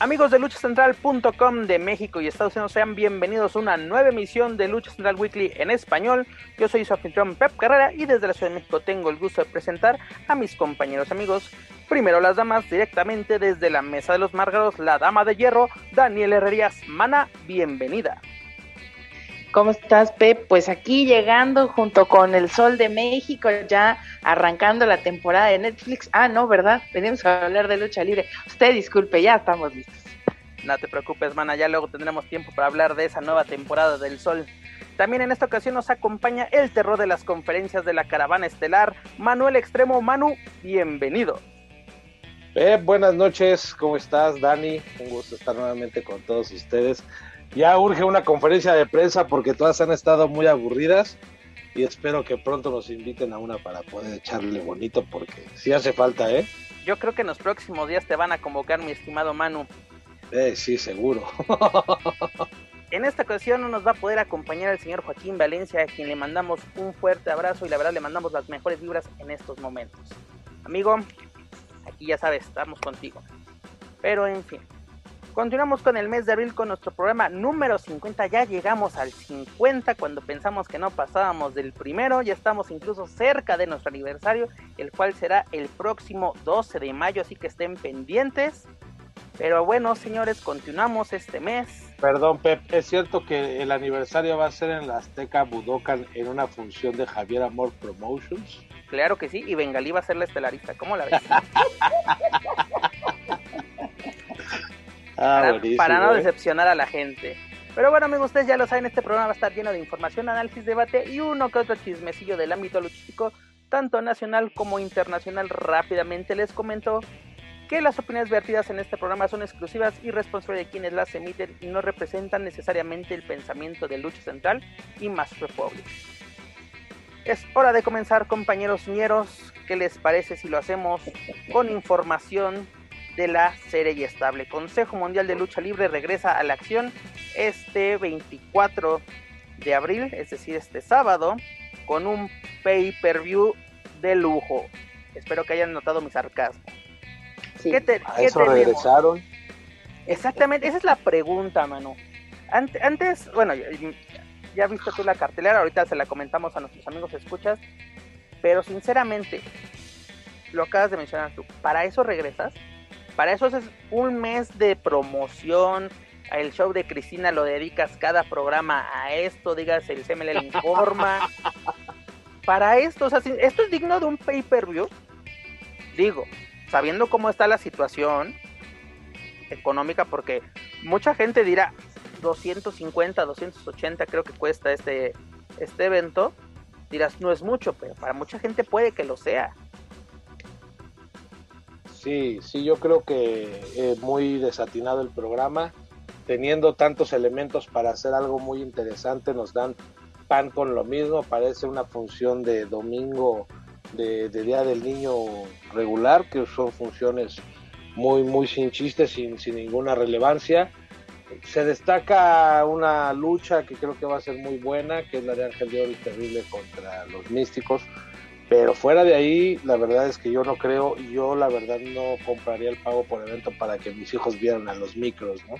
Amigos de luchacentral.com de México y Estados Unidos, sean bienvenidos a una nueva emisión de Lucha Central Weekly en español. Yo soy su anfitrión Pep Carrera y desde la Ciudad de México tengo el gusto de presentar a mis compañeros amigos. Primero las damas, directamente desde la Mesa de los Márgaros, la Dama de Hierro, Daniel Herrerías. Mana, bienvenida. ¿Cómo estás, Pep? Pues aquí llegando junto con el Sol de México, ya arrancando la temporada de Netflix. Ah, no, ¿verdad? Venimos a hablar de lucha libre. Usted disculpe, ya estamos listos. No te preocupes, mana, ya luego tendremos tiempo para hablar de esa nueva temporada del Sol. También en esta ocasión nos acompaña el terror de las conferencias de la caravana estelar, Manuel Extremo. Manu, bienvenido. Pep, buenas noches, ¿cómo estás, Dani? Un gusto estar nuevamente con todos ustedes ya urge una conferencia de prensa porque todas han estado muy aburridas y espero que pronto nos inviten a una para poder echarle bonito porque sí hace falta, ¿eh? Yo creo que en los próximos días te van a convocar, mi estimado Manu. Eh, sí, seguro. en esta ocasión no nos va a poder acompañar el señor Joaquín Valencia, a quien le mandamos un fuerte abrazo y la verdad le mandamos las mejores vibras en estos momentos. Amigo, aquí ya sabes, estamos contigo. Pero en fin, Continuamos con el mes de abril con nuestro programa número 50. Ya llegamos al 50 cuando pensamos que no pasábamos del primero. Ya estamos incluso cerca de nuestro aniversario, el cual será el próximo 12 de mayo. Así que estén pendientes. Pero bueno, señores, continuamos este mes. Perdón, Pep, ¿es cierto que el aniversario va a ser en la Azteca Budokan en una función de Javier Amor Promotions? Claro que sí, y Bengalí va a ser la estelarista. ¿Cómo la ves? Ah, para, no ¿eh? decepcionar a la gente. Pero bueno, amigos, ustedes ya lo saben, este programa va a estar lleno de información, análisis, debate y uno que otro chismecillo del ámbito logístico, tanto nacional como internacional. Rápidamente les comento que las opiniones vertidas en este programa son exclusivas y responsables de quienes las emiten y no representan necesariamente el pensamiento de Lucha Central y Más Republic. Es hora de comenzar, compañeros ñeros. ¿Qué les parece si lo hacemos con información de la serie y estable. Consejo Mundial de Lucha Libre regresa a la acción este 24 de abril, es decir, este sábado, con un pay-per-view de lujo. Espero que hayan notado mi sarcasmo. ¿Qué te, eso regresaron? Exactamente, esa es la pregunta, mano. Antes, bueno, ya viste tú la cartelera, ahorita se la comentamos a nuestros amigos escuchas, pero sinceramente, lo acabas de mencionar tú, ¿para eso regresas? Para eso es un mes de promoción. El show de Cristina lo dedicas cada programa a esto, digas el CML informa. Para esto, o sea, esto es digno de un pay-per-view. Digo, sabiendo cómo está la situación económica, porque mucha gente dirá 250, 280 creo que cuesta este, este evento. Dirás, no es mucho, pero para mucha gente puede que lo sea. Sí, sí, yo creo que es muy desatinado el programa. Teniendo tantos elementos para hacer algo muy interesante, nos dan pan con lo mismo. Parece una función de domingo de, Día del Niño regular, que son funciones muy, muy sin chistes, sin, sin ninguna relevancia. Se destaca una lucha que creo que va a ser muy buena, que es la de Ángel de Oro y Terrible contra los Místicos pero fuera de ahí, la verdad es que yo no creo, yo la verdad no compraría el pago por evento para que mis hijos vieran a los micros, ¿no?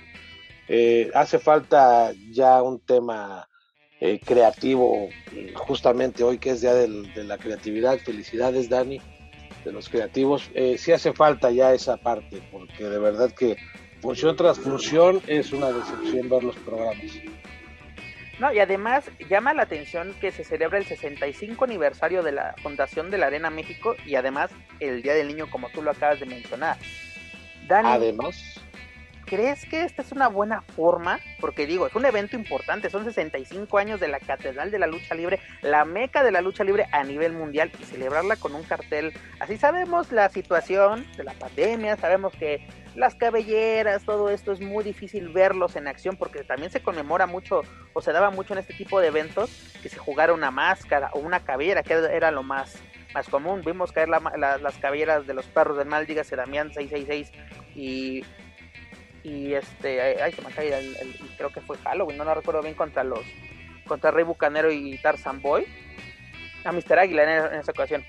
Eh, hace falta ya un tema eh, creativo, justamente hoy que es día de la creatividad, felicidades Dani, de los creativos, eh, sí hace falta ya esa parte, porque de verdad que función tras función es una decepción ver los programas. No, y además llama la atención que se celebra el 65 aniversario de la fundación de la Arena México y además el Día del Niño, como tú lo acabas de mencionar. Además, ¿crees que esta es una buena forma? Porque digo, es un evento importante, son 65 años de la Catedral de la Lucha Libre, la meca de la lucha libre a nivel mundial y celebrarla con un cartel. Así sabemos la situación de la pandemia, sabemos que las cabelleras, todo esto es muy difícil verlos en acción porque también se conmemora mucho o se daba mucho en este tipo de eventos que se jugara una máscara o una cabellera, que era lo más más común. Vimos caer las cabelleras de los perros del mal, dígase Damián 666 y y este ay, se me cae el, creo que fue Halloween, no lo recuerdo bien contra los contra Rey Bucanero y Tarzan Boy a Mr. Águila en, esa ocasión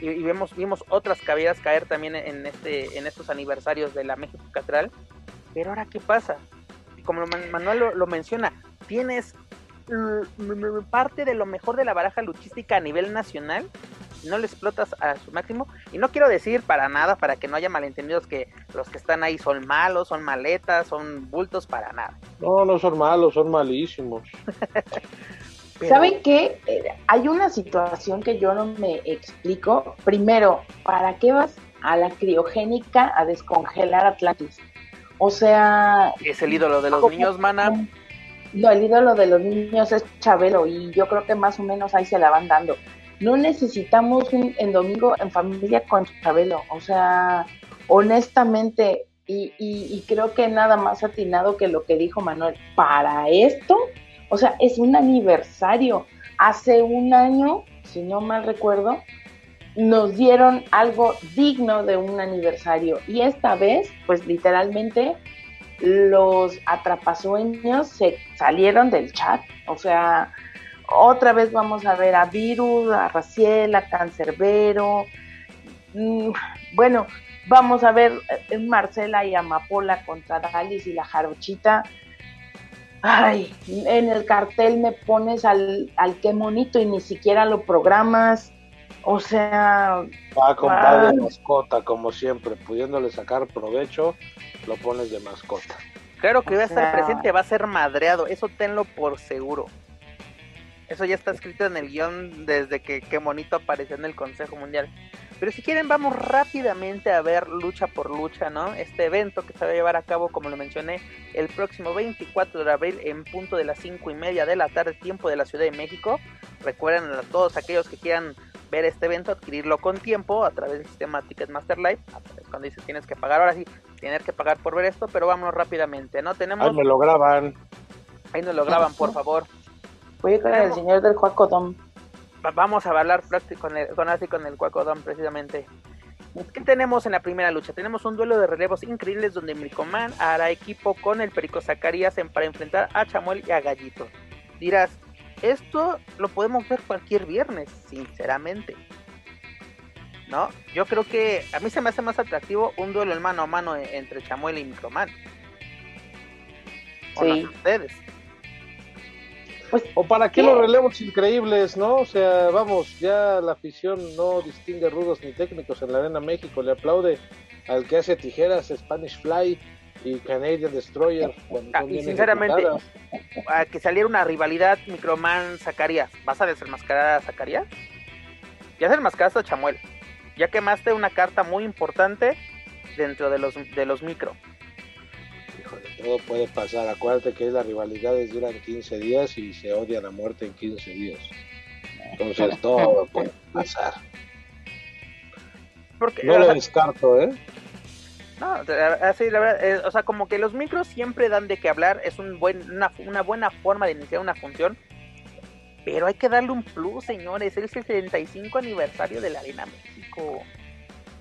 y, vemos vimos otras cabelleras caer también en este en estos aniversarios de la México Catedral pero ahora qué pasa como Manuel lo menciona tienes parte de lo mejor de la baraja luchística a nivel nacional no le explotas a su máximo. Y no quiero decir para nada, para que no haya malentendidos, que los que están ahí son malos, son maletas, son bultos, para nada. No, no son malos, son malísimos. ¿Saben qué? Eh, hay una situación que yo no me explico. Primero, ¿para qué vas a la criogénica a descongelar Atlantis? O sea... Es el ídolo de los niños, mana. No, el ídolo de los niños es Chabelo y yo creo que más o menos ahí se la van dando no necesitamos un en domingo en familia con Chabelo, o sea, honestamente, y, creo que nada más atinado que lo que dijo Manuel, para esto, o sea, es un aniversario. Hace un año, si no mal recuerdo, nos dieron algo digno de un aniversario y esta vez, pues literalmente, los atrapasueños se salieron del chat, o sea, otra vez vamos a ver a Virus, a Raciel, a Cancerbero. Mm, bueno, vamos a ver eh, Marcela y Amapola contra Dalis y la Jarochita. Ay, en el cartel me pones al, al qué monito y ni siquiera lo programas. O sea. Va a de mascota, como siempre, pudiéndole sacar provecho, lo pones de mascota. Claro que va a estar presente, va a ser madreado, eso tenlo por seguro. Eso ya está escrito en el guion desde que qué monito apareció en el Consejo Mundial. Pero si quieren, vamos rápidamente a ver lucha por lucha, ¿no? Este evento que se va a llevar a cabo, como lo mencioné, el próximo 24 de abril en punto de las 5 y media de la tarde, tiempo de la Ciudad de México. Recuerden a todos aquellos que quieran ver este evento, adquirirlo con tiempo a través del sistema Ticketmaster Live. Cuando dice tienes que pagar, ahora sí, tienes que pagar por ver esto, pero vámonos rápidamente, ¿no? Tenemos. Ahí me lo graban. Ahí nos lo graban, por favor. Voy con el señor del Cuacodón. Vamos a hablar con el, con, así con el Cuacodón precisamente. ¿Qué tenemos en la primera lucha? Tenemos un duelo de relevos increíbles donde Milcoman hará equipo con el Perico Zacarías para enfrentar a Chamuel y a Gallito. Dirás, esto lo podemos ver cualquier viernes, sinceramente. ¿No? Yo creo que a mí se me hace más atractivo un duelo en mano a mano entre Chamuel y Microman. Sí. ustedes. Pues, ¿O para qué, los relevos increíbles, no? O sea, vamos, ya la afición no distingue rudos ni técnicos en la Arena México. Le aplaude al que hace tijeras, Spanish Fly y Canadian Destroyer. Ah, y sinceramente, a que saliera una rivalidad Microman Zacarías, ¿vas a desmascarar a Zacarías? Ya desmascaraste a Chamuel. Ya quemaste una carta muy importante dentro de los, de los micro todo puede pasar. Acuérdate que las rivalidades duran 15 días y se odian a muerte en 15 días. Entonces todo puede pasar. Porque, no lo descarto, ¿eh? No, así la verdad, eh, o sea, como que los micros siempre dan de qué hablar, es un buen, una, una buena forma de iniciar una función, pero hay que darle un plus, señores, es el 75 aniversario de la Arena México.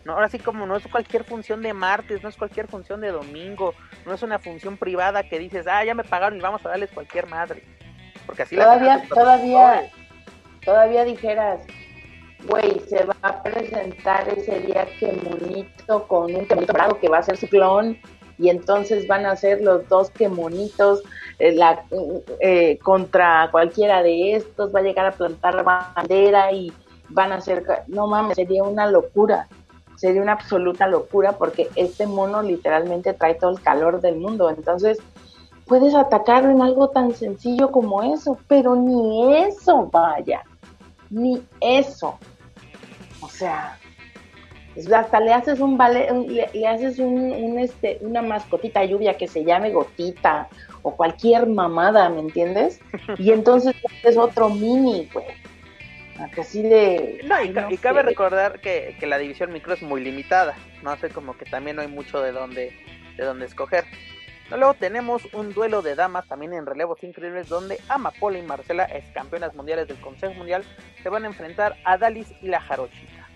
No, ahora sí como no es cualquier función de martes, no es cualquier función de domingo, no es una función privada que dices, ah, ya me pagaron y vamos a darles cualquier madre. Porque así todavía, todavía, todavía dijeras, güey, se va a presentar ese día que monito con un monito bravo que va a ser su clon y entonces van a ser los dos que monitos eh, la, eh, contra cualquiera de estos, va a llegar a plantar bandera y van a ser, no mames, sería una locura sería una absoluta locura porque este mono literalmente trae todo el calor del mundo. Entonces, puedes atacarlo en algo tan sencillo como eso, pero ni eso, vaya, ni eso. O sea, hasta le haces un ballet, le, haces un, este, una mascotita lluvia que se llame gotita o cualquier mamada, ¿me entiendes? Y entonces es otro mini, güey. Así de. No, y, cabe recordar que, que, la división micro es muy limitada. No sé, como que también no hay mucho de dónde, de dónde escoger. Luego tenemos un duelo de damas también en relevos increíbles donde Amapola y Marcela, ex campeonas mundiales del Consejo Mundial, se van a enfrentar a Dalis y la Jarochita.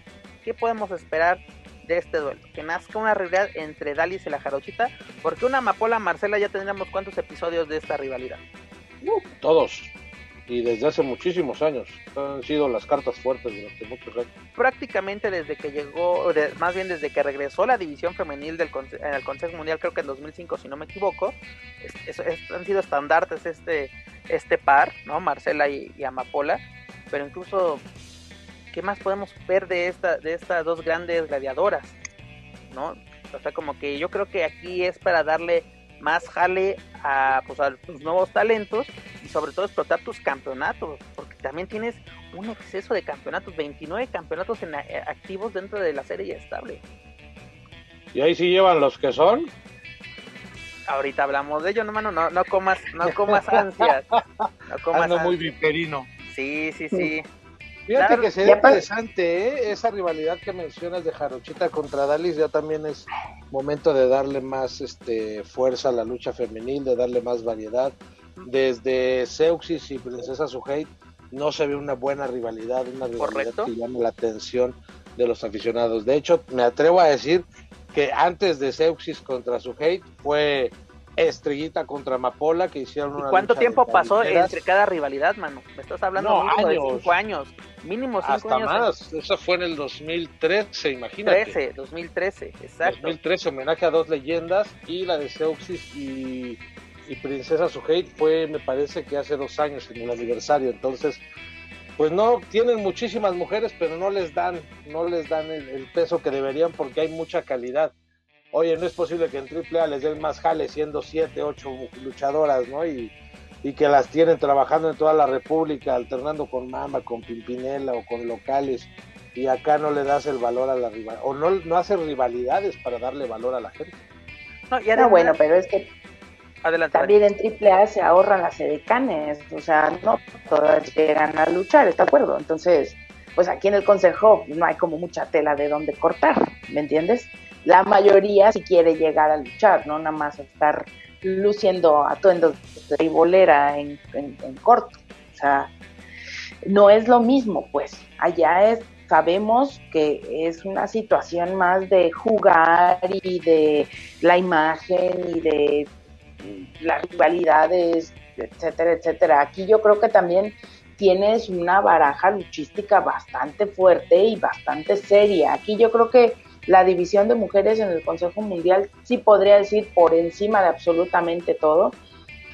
¿Qué podemos esperar de este duelo? Que nazca una rivalidad entre Dalis y la Jarochita, porque una Amapola Marcela ya tendríamos cuántos episodios de esta rivalidad. todos y desde hace muchísimos años. Han sido las cartas fuertes durante muchos años. Prácticamente desde que llegó, más bien desde que regresó la división femenil del el Consejo Mundial, creo que en 2005, si no me equivoco, han sido estandartes este, este par, ¿no? Marcela y, Amapola, pero incluso, ¿qué más podemos ver de, esta, de estas dos grandes gladiadoras? ¿No? O sea, como que yo creo que aquí es para darle más jale a, pues, a tus nuevos talentos y sobre todo explotar tus campeonatos, porque también tienes un exceso de campeonatos, 29 campeonatos en, eh, activos dentro de la serie estable. ¿Y ahí sí llevan los que son? Ahorita hablamos de ello, no, mano, no, no comas, no comas ansias. No comas muy viperino. Sí, sí, sí. Fíjate que sería interesante, ¿eh? esa rivalidad que mencionas de Jarochita contra Dalis, ya también es momento de darle más este, fuerza a la lucha femenil, de darle más variedad. Desde Seuxis y Princesa Suhei no se ve una buena rivalidad, una rivalidad que llame la atención de los aficionados. De hecho, me atrevo a decir que antes de Seuxis contra Suhei fue Estrellita contra Amapola que hicieron una ¿Cuánto tiempo pasó entre cada rivalidad, mano? Me estás hablando de cinco años, mínimo cinco Hasta años. más, eso fue en el 2013, imagínate. 13, 2013, exacto. 2013, homenaje a dos leyendas y la de Seuxis y, Princesa Suheit fue, me parece que hace dos años en el aniversario, entonces pues no tienen muchísimas mujeres pero no les dan no les dan el peso que deberían porque hay mucha calidad oye, no es posible que en AAA les den más jale siendo siete, ocho luchadoras, ¿no? Y, que las tienen trabajando en toda la República, alternando con Mama, con Pimpinela o con locales, y acá no le das el valor a la rivalidad, o no, no hace rivalidades para darle valor a la gente. No, y ah, bueno, pero es que también en AAA se ahorran las edecanes, o sea, no todas llegan a luchar, ¿está de acuerdo? Entonces, pues aquí en el consejo no hay como mucha tela de dónde cortar, ¿me entiendes? La mayoría si quiere llegar a luchar, no nada más estar luciendo atuendos de bolera en, en, corto. O sea, no es lo mismo, pues. Allá es, sabemos que es una situación más de jugar y de la imagen y de las rivalidades, etcétera, etcétera. Aquí yo creo que también tienes una baraja luchística bastante fuerte y bastante seria. Aquí yo creo que la división de mujeres en el Consejo Mundial sí podría decir por encima de absolutamente todo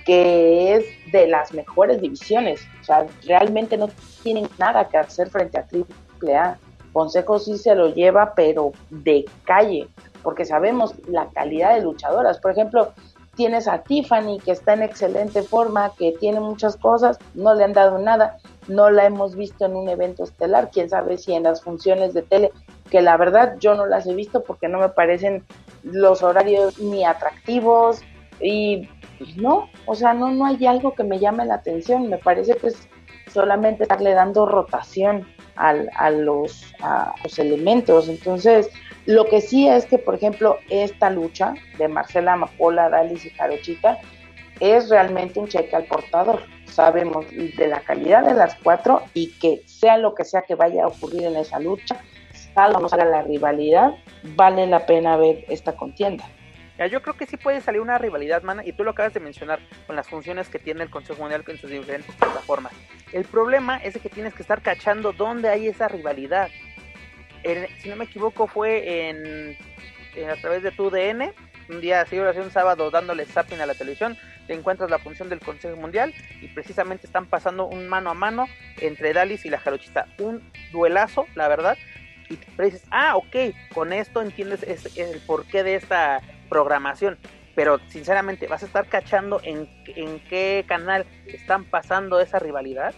que es de las mejores divisiones. O sea, realmente no tienen nada que hacer frente a AAA. Consejo sí se lo lleva, pero de calle, porque sabemos la calidad de luchadoras. Por ejemplo, tienes a Tiffany, que está en excelente forma, que tiene muchas cosas, no le han dado nada, no la hemos visto en un evento estelar, quién sabe si en las funciones de tele, que la verdad yo no las he visto porque no me parecen los horarios ni atractivos y no, o sea, no, no hay algo que me llame la atención, me parece que es solamente estarle dando rotación al, a, los, a los elementos, entonces lo que sí es que, por ejemplo, esta lucha de Marcela Amapola, Dalis y Jarochita es realmente un cheque al portador. Sabemos de la calidad de las cuatro y que sea lo que sea que vaya a ocurrir en esa lucha, no salga la rivalidad, vale la pena ver esta contienda. yo creo que sí puede salir una rivalidad, mana, y tú lo acabas de mencionar con las funciones que tiene el Consejo Mundial en sus diferentes plataformas. El problema es que tienes que estar cachando dónde hay esa rivalidad si no me equivoco, fue en, a través de tu DN. Un día, así, un sábado, dándole zapping a la televisión, te encuentras la función del Consejo Mundial y precisamente están pasando un mano a mano entre Dalis y la Jarochista. Un duelazo, la verdad. Y dices, ah, ok, con esto entiendes el porqué de esta programación. pero sinceramente, ¿vas a estar cachando en, en qué canal están pasando esa rivalidad?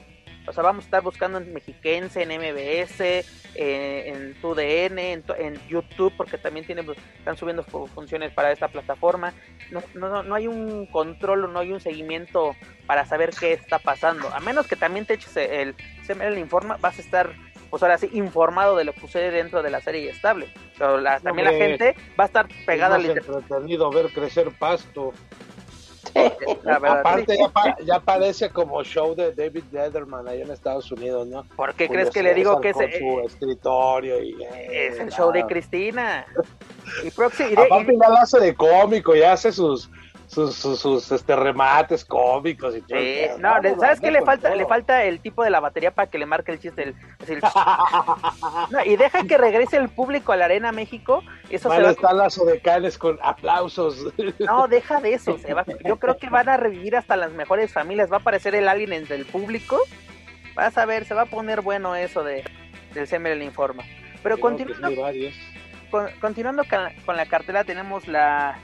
O sea, vamos a estar buscando en Mexiquense, en MBS, eh, en TUDN, en, en, YouTube, porque también tienen, pues, están subiendo funciones para esta plataforma. No, no, no hay un control, no hay un seguimiento para saber qué está pasando. A menos que también te eches el, el informa, vas a estar pues ahora sí informado de lo que sucede dentro de la serie estable. Pero la, también la gente va a estar pegada al entretenido ver crecer pasto. Aparte ya, parece como show de David Letterman ahí en Estados Unidos, ¿no? ¿Por qué crees que le digo que es su escritorio y es el show de Cristina? Y próximo Aparte ya lo hace de cómico, ya hace sus sus, sus, este, remates cómicos y todo. no, ¿sabes qué le falta? Le falta el tipo de la batería para que le marque el chiste. y deja que regrese el público a la Arena México. Eso van se va a estar las odecanes con aplausos. No, deja de eso. Yo creo que van a revivir hasta las mejores familias. Va a aparecer el alien entre el público. Vas a ver, se va a poner bueno eso de del Semer Informa. Pero continuando, continuando con la cartela tenemos la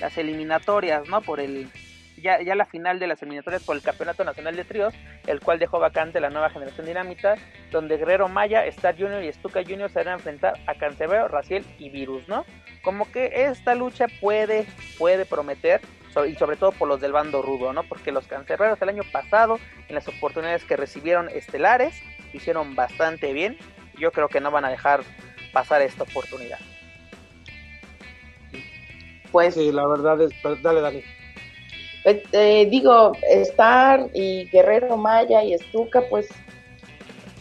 las eliminatorias, ¿no? Por el ya, ya la final de las eliminatorias por el Campeonato Nacional de Tríos, el cual dejó vacante la nueva generación dinamita, donde Guerrero Maya, Star Junior y Stuka Junior se van a enfrentar a Cancerbero, Raciel y Virus, ¿no? Como que esta lucha puede, puede prometer, y sobre todo por los del bando rudo, ¿no? Porque los cancerberos el año pasado, en las oportunidades que recibieron estelares, hicieron bastante bien. Yo creo que no van a dejar pasar esta oportunidad pues... Sí, la verdad es... Dale, Dani. Eh, eh, digo, Star y Guerrero Maya y Estuca, pues...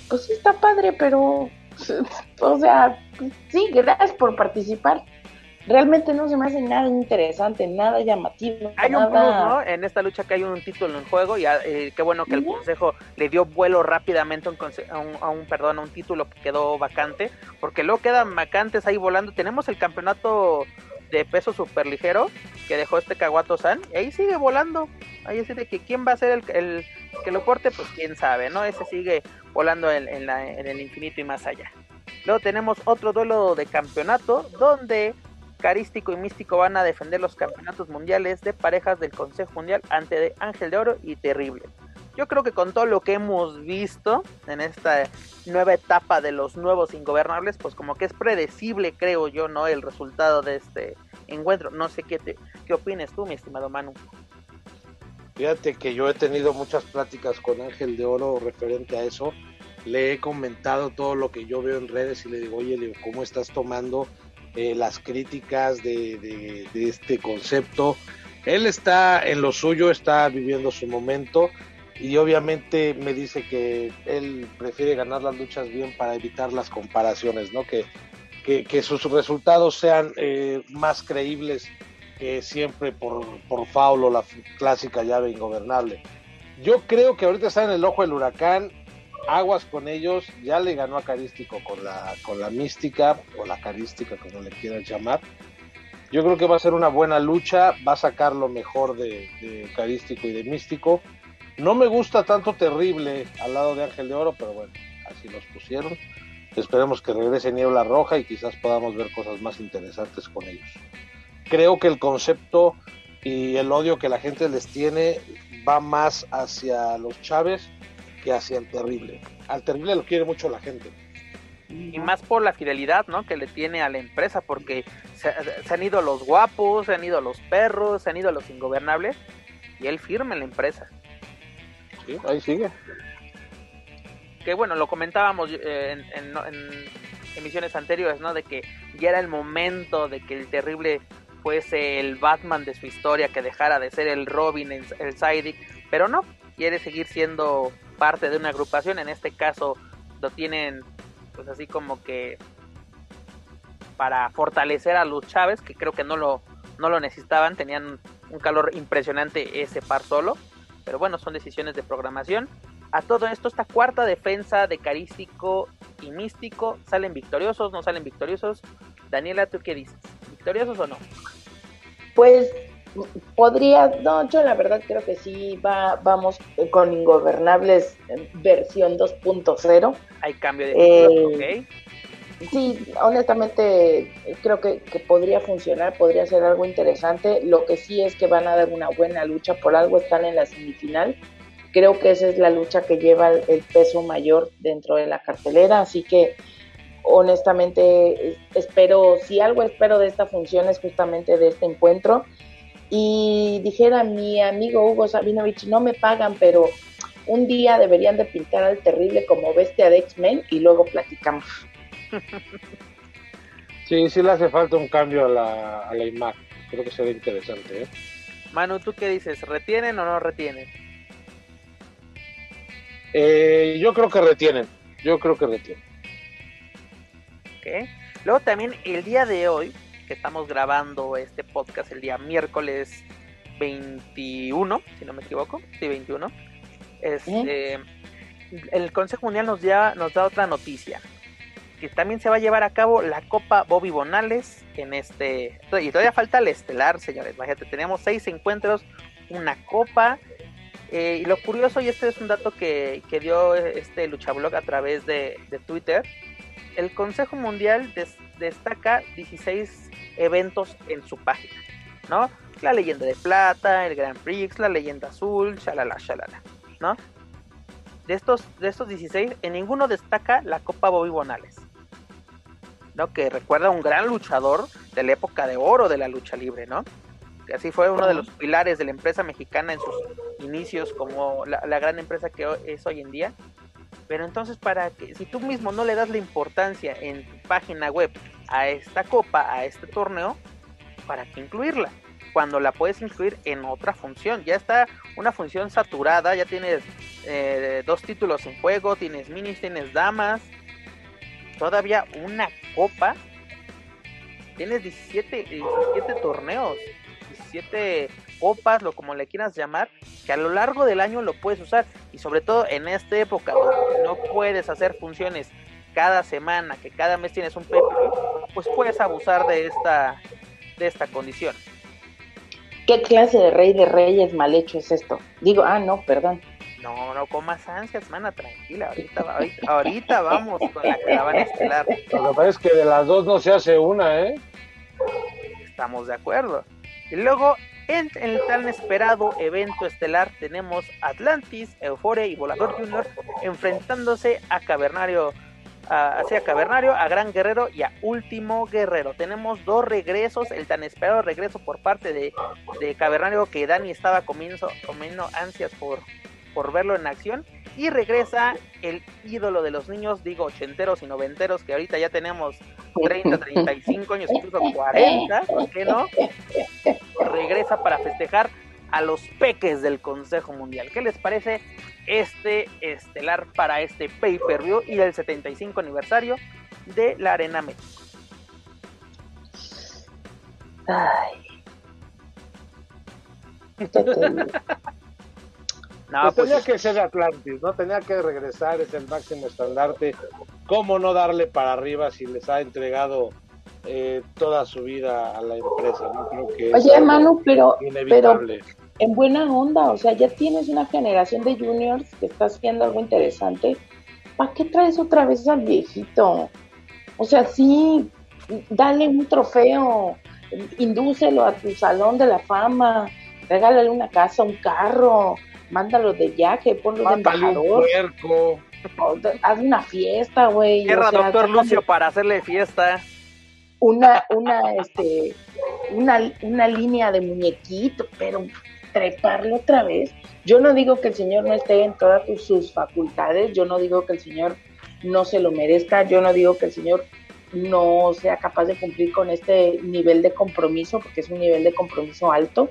Pues sí está padre, pero... O sea, sí, gracias por participar realmente no se me hace nada interesante, nada llamativo. Hay un plus, ¿no? En esta lucha que hay un título en juego y eh, qué bueno que el consejo le dio vuelo rápidamente a un, a un, perdón, a un título que quedó vacante, porque luego quedan vacantes ahí volando. Tenemos el campeonato de peso super ligero que dejó este Kawato San, y ahí sigue volando. Ahí es de que quién va a ser el, el, que lo porte, pues quién sabe, ¿no? Ese sigue volando en, en, la, en el infinito y más allá. Luego tenemos otro duelo de campeonato donde Carístico y Místico van a defender los campeonatos mundiales de parejas del Consejo Mundial ante de Ángel de Oro y Terrible. Yo creo que con todo lo que hemos visto en esta nueva etapa de los nuevos ingobernables, pues como que es predecible, creo yo, ¿no? El resultado de este encuentro. No sé qué, te, qué opines tú, mi estimado Manu. Fíjate que yo he tenido muchas pláticas con Ángel de Oro referente a eso. Le he comentado todo lo que yo veo en redes y le digo, oye, ¿cómo estás tomando eh, las críticas de, este concepto? Él está en lo suyo, está viviendo su momento y obviamente me dice que él prefiere ganar las luchas bien para evitar las comparaciones, ¿no? Que, que, sus resultados sean eh, más creíbles que siempre por, por foul o la clásica llave ingobernable. Yo creo que ahorita está en el ojo del huracán, aguas con ellos, ya le ganó a Carístico con la, con la mística, o la carística como le quieras llamar. Yo creo que va a ser una buena lucha, va a sacar lo mejor de, de Carístico y de Místico no me gusta tanto terrible al lado de Ángel de Oro, pero bueno, así los pusieron. Esperemos que regrese Niebla Roja y quizás podamos ver cosas más interesantes con ellos. Creo que el concepto y el odio que la gente les tiene va más hacia los Chávez que hacia el terrible. Al terrible lo quiere mucho la gente. Y más por la fidelidad, ¿no? Que le tiene a la empresa, porque se, se han ido los guapos, se han ido los perros, se han ido los ingobernables, y él firma en la empresa ahí sigue. Que bueno, lo comentábamos eh, en, emisiones anteriores, ¿no? De que ya era el momento de que el terrible fuese el Batman de su historia, que dejara de ser el Robin, el, el Sidekick, pero no, quiere seguir siendo parte de una agrupación, en este caso lo tienen pues así como que para fortalecer a los Chávez, que creo que no lo, no lo necesitaban, tenían un calor impresionante ese par solo, pero bueno, son decisiones de programación. A todo esto, esta cuarta defensa de Carístico y Místico, ¿salen victoriosos? ¿No salen victoriosos? Daniela, ¿tú qué dices? ¿Victoriosos o no? Pues podría, no, yo la verdad creo que sí va, vamos con Ingobernables versión 2.0. Hay cambio de eh, sí, honestamente creo que, que, podría funcionar, podría ser algo interesante. Lo que sí es que van a dar una buena lucha, por algo están en la semifinal. Creo que esa es la lucha que lleva el peso mayor dentro de la cartelera, así que honestamente espero, si algo espero de esta función es justamente de este encuentro. Y dijera mi amigo Hugo Sabinovich, no me pagan, pero un día deberían de pintar al terrible como bestia de X-Men y luego platicamos. Sí, sí le hace falta un cambio a la, a la imagen. Creo que sería interesante. ¿eh? Manu, ¿tú qué dices? ¿Retienen o no retienen? Eh, yo creo que retienen. Yo creo que retienen. Ok. Luego también el día de hoy, que estamos grabando este podcast el día miércoles 21, si no me equivoco, sí, 21, este, el Consejo Mundial nos, ya, nos da otra noticia que también se va a llevar a cabo la Copa Bobby Bonales en este. Y todavía falta el estelar, señores. Imagínate, tenemos seis encuentros, una copa. Eh, y lo curioso, y este es un dato que, que dio este Luchablog a través de, de Twitter, el Consejo Mundial destaca 16 eventos en su página, ¿no? La leyenda de plata, el Grand Prix, la leyenda azul, shalala, shalala, ¿no? De estos, de estos 16, en ninguno destaca la Copa Bobby Bonales. ¿no? Que recuerda a un gran luchador de la época de oro de la lucha libre, ¿no? Que así fue uno de los pilares de la empresa mexicana en sus inicios como la, gran empresa que es hoy en día. Pero entonces para que si tú mismo no le das la importancia en tu página web a esta copa, a este torneo, ¿para qué incluirla? Cuando la puedes incluir en otra función. Ya está una función saturada, ya tienes eh, dos títulos en juego, tienes minis, tienes damas, todavía una copa, tienes 17, 17 torneos, 17 copas, lo como le quieras llamar, que a lo largo del año lo puedes usar y sobre todo en esta época donde no puedes hacer funciones cada semana, que cada mes tienes un PP, pues puedes abusar de esta de esta condición. ¿Qué clase de rey de reyes mal hecho es esto? Digo, ah, no, perdón. No, no comas ansias, mana, tranquila. Ahorita, ahorita, vamos con la caravana estelar. Lo que pasa es que de las dos no se hace una, ¿eh? Estamos de acuerdo. Y luego, en, el tan esperado evento estelar, tenemos Atlantis, Eufore y Volador Junior enfrentándose a Cavernario, hacia Cavernario, a Gran Guerrero y a Último Guerrero. Tenemos dos regresos, el tan esperado regreso por parte de, de Cavernario que Dani estaba comiendo, comiendo ansias por, por verlo en acción. Y regresa el ídolo de los niños, digo ochenteros y noventeros, que ahorita ya tenemos 30, 35 años, incluso 40, ¿por qué no? Regresa para festejar a los peques del Consejo Mundial. ¿Qué les parece este estelar para este pay-per-view y el 75 aniversario de la Arena México? Ay. No, pues, tenía que ser Atlantis, ¿no? Tenía que regresar, es el máximo estandarte. ¿Cómo no darle para arriba si les ha entregado eh, toda su vida a la empresa? ¿no? Creo que Oye, Manu, pero, pero en buena onda, o sea, ya tienes una generación de juniors que está haciendo algo interesante. ¿Para qué traes otra vez al viejito? O sea, sí, dale un trofeo, indúcelo a tu salón de la fama, regálale una casa, un carro mándalo de viaje, ponlo de embajador. haz una fiesta, güey. Cierra, doctor Lucio, para hacerle fiesta. Una, una, este, una, una línea de muñequito, pero treparlo otra vez. Yo no digo que el señor no esté en todas sus facultades, yo no digo que el señor no se lo merezca, yo no digo que el señor no sea capaz de cumplir con este nivel de compromiso, porque es un nivel de compromiso alto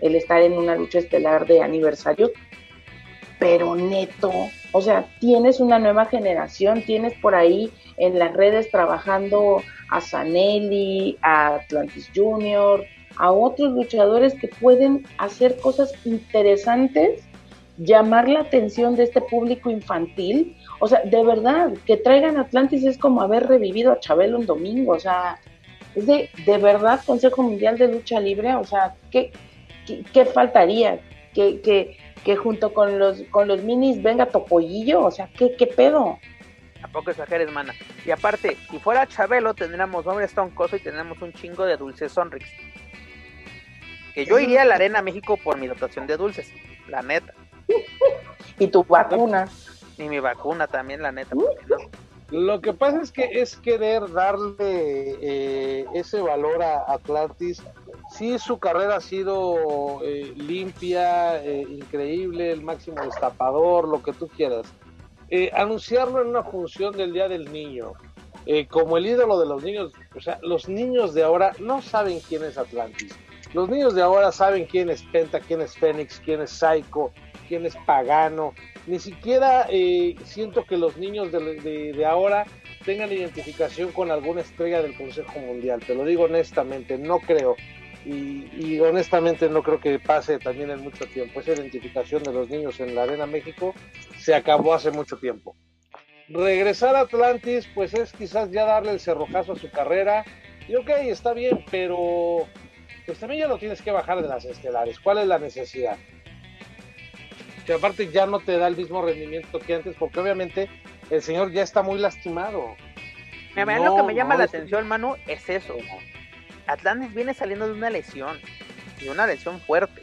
el estar en una lucha estelar de aniversario, pero neto, o sea, tienes una nueva generación, tienes por ahí en las redes trabajando a Sanelli, a Atlantis Junior, a otros luchadores que pueden hacer cosas interesantes, llamar la atención de este público infantil. O sea, de verdad, que traigan Atlantis es como haber revivido a Chabelo un domingo, o sea, es de, de verdad Consejo Mundial de Lucha Libre, o sea, ¿qué, ¿qué, faltaría? ¿Que, que, junto con los, con los minis venga Topollillo? O sea, ¿qué, qué pedo? ¿A poco exageres, mana? Y aparte, si fuera Chabelo, tendríamos nombre Stone y tendríamos un chingo de dulces Sonrix. Que yo iría a la Arena México por mi dotación de dulces, la neta. y tu vacuna. Y mi vacuna también, la neta. Lo que pasa es que es querer darle eh, ese valor a Atlantis. Sí, su carrera ha sido eh, limpia, eh, increíble, el máximo destapador, lo que tú quieras. anunciarlo en una función del Día del Niño, como el ídolo de los niños, o sea, los niños de ahora no saben quién es Atlantis. Los niños de ahora saben quién es Penta, quién es Fénix, quién es Psycho, quién es Pagano, ni siquiera eh, siento que los niños de, ahora tengan identificación con alguna estrella del Consejo Mundial, te lo digo honestamente, no creo. Y, honestamente no creo que pase también en mucho tiempo. Esa identificación de los niños en la Arena México se acabó hace mucho tiempo. Regresar a Atlantis, pues es quizás ya darle el cerrojazo a su carrera. Y ok, está bien, pero pues también ya lo tienes que bajar de las estelares. ¿Cuál es la necesidad? que aparte ya no te da el mismo rendimiento que antes, porque obviamente el señor ya está muy lastimado. lo que me llama la atención, Manu, es eso. Atlantis viene saliendo de una lesión, y una lesión fuerte.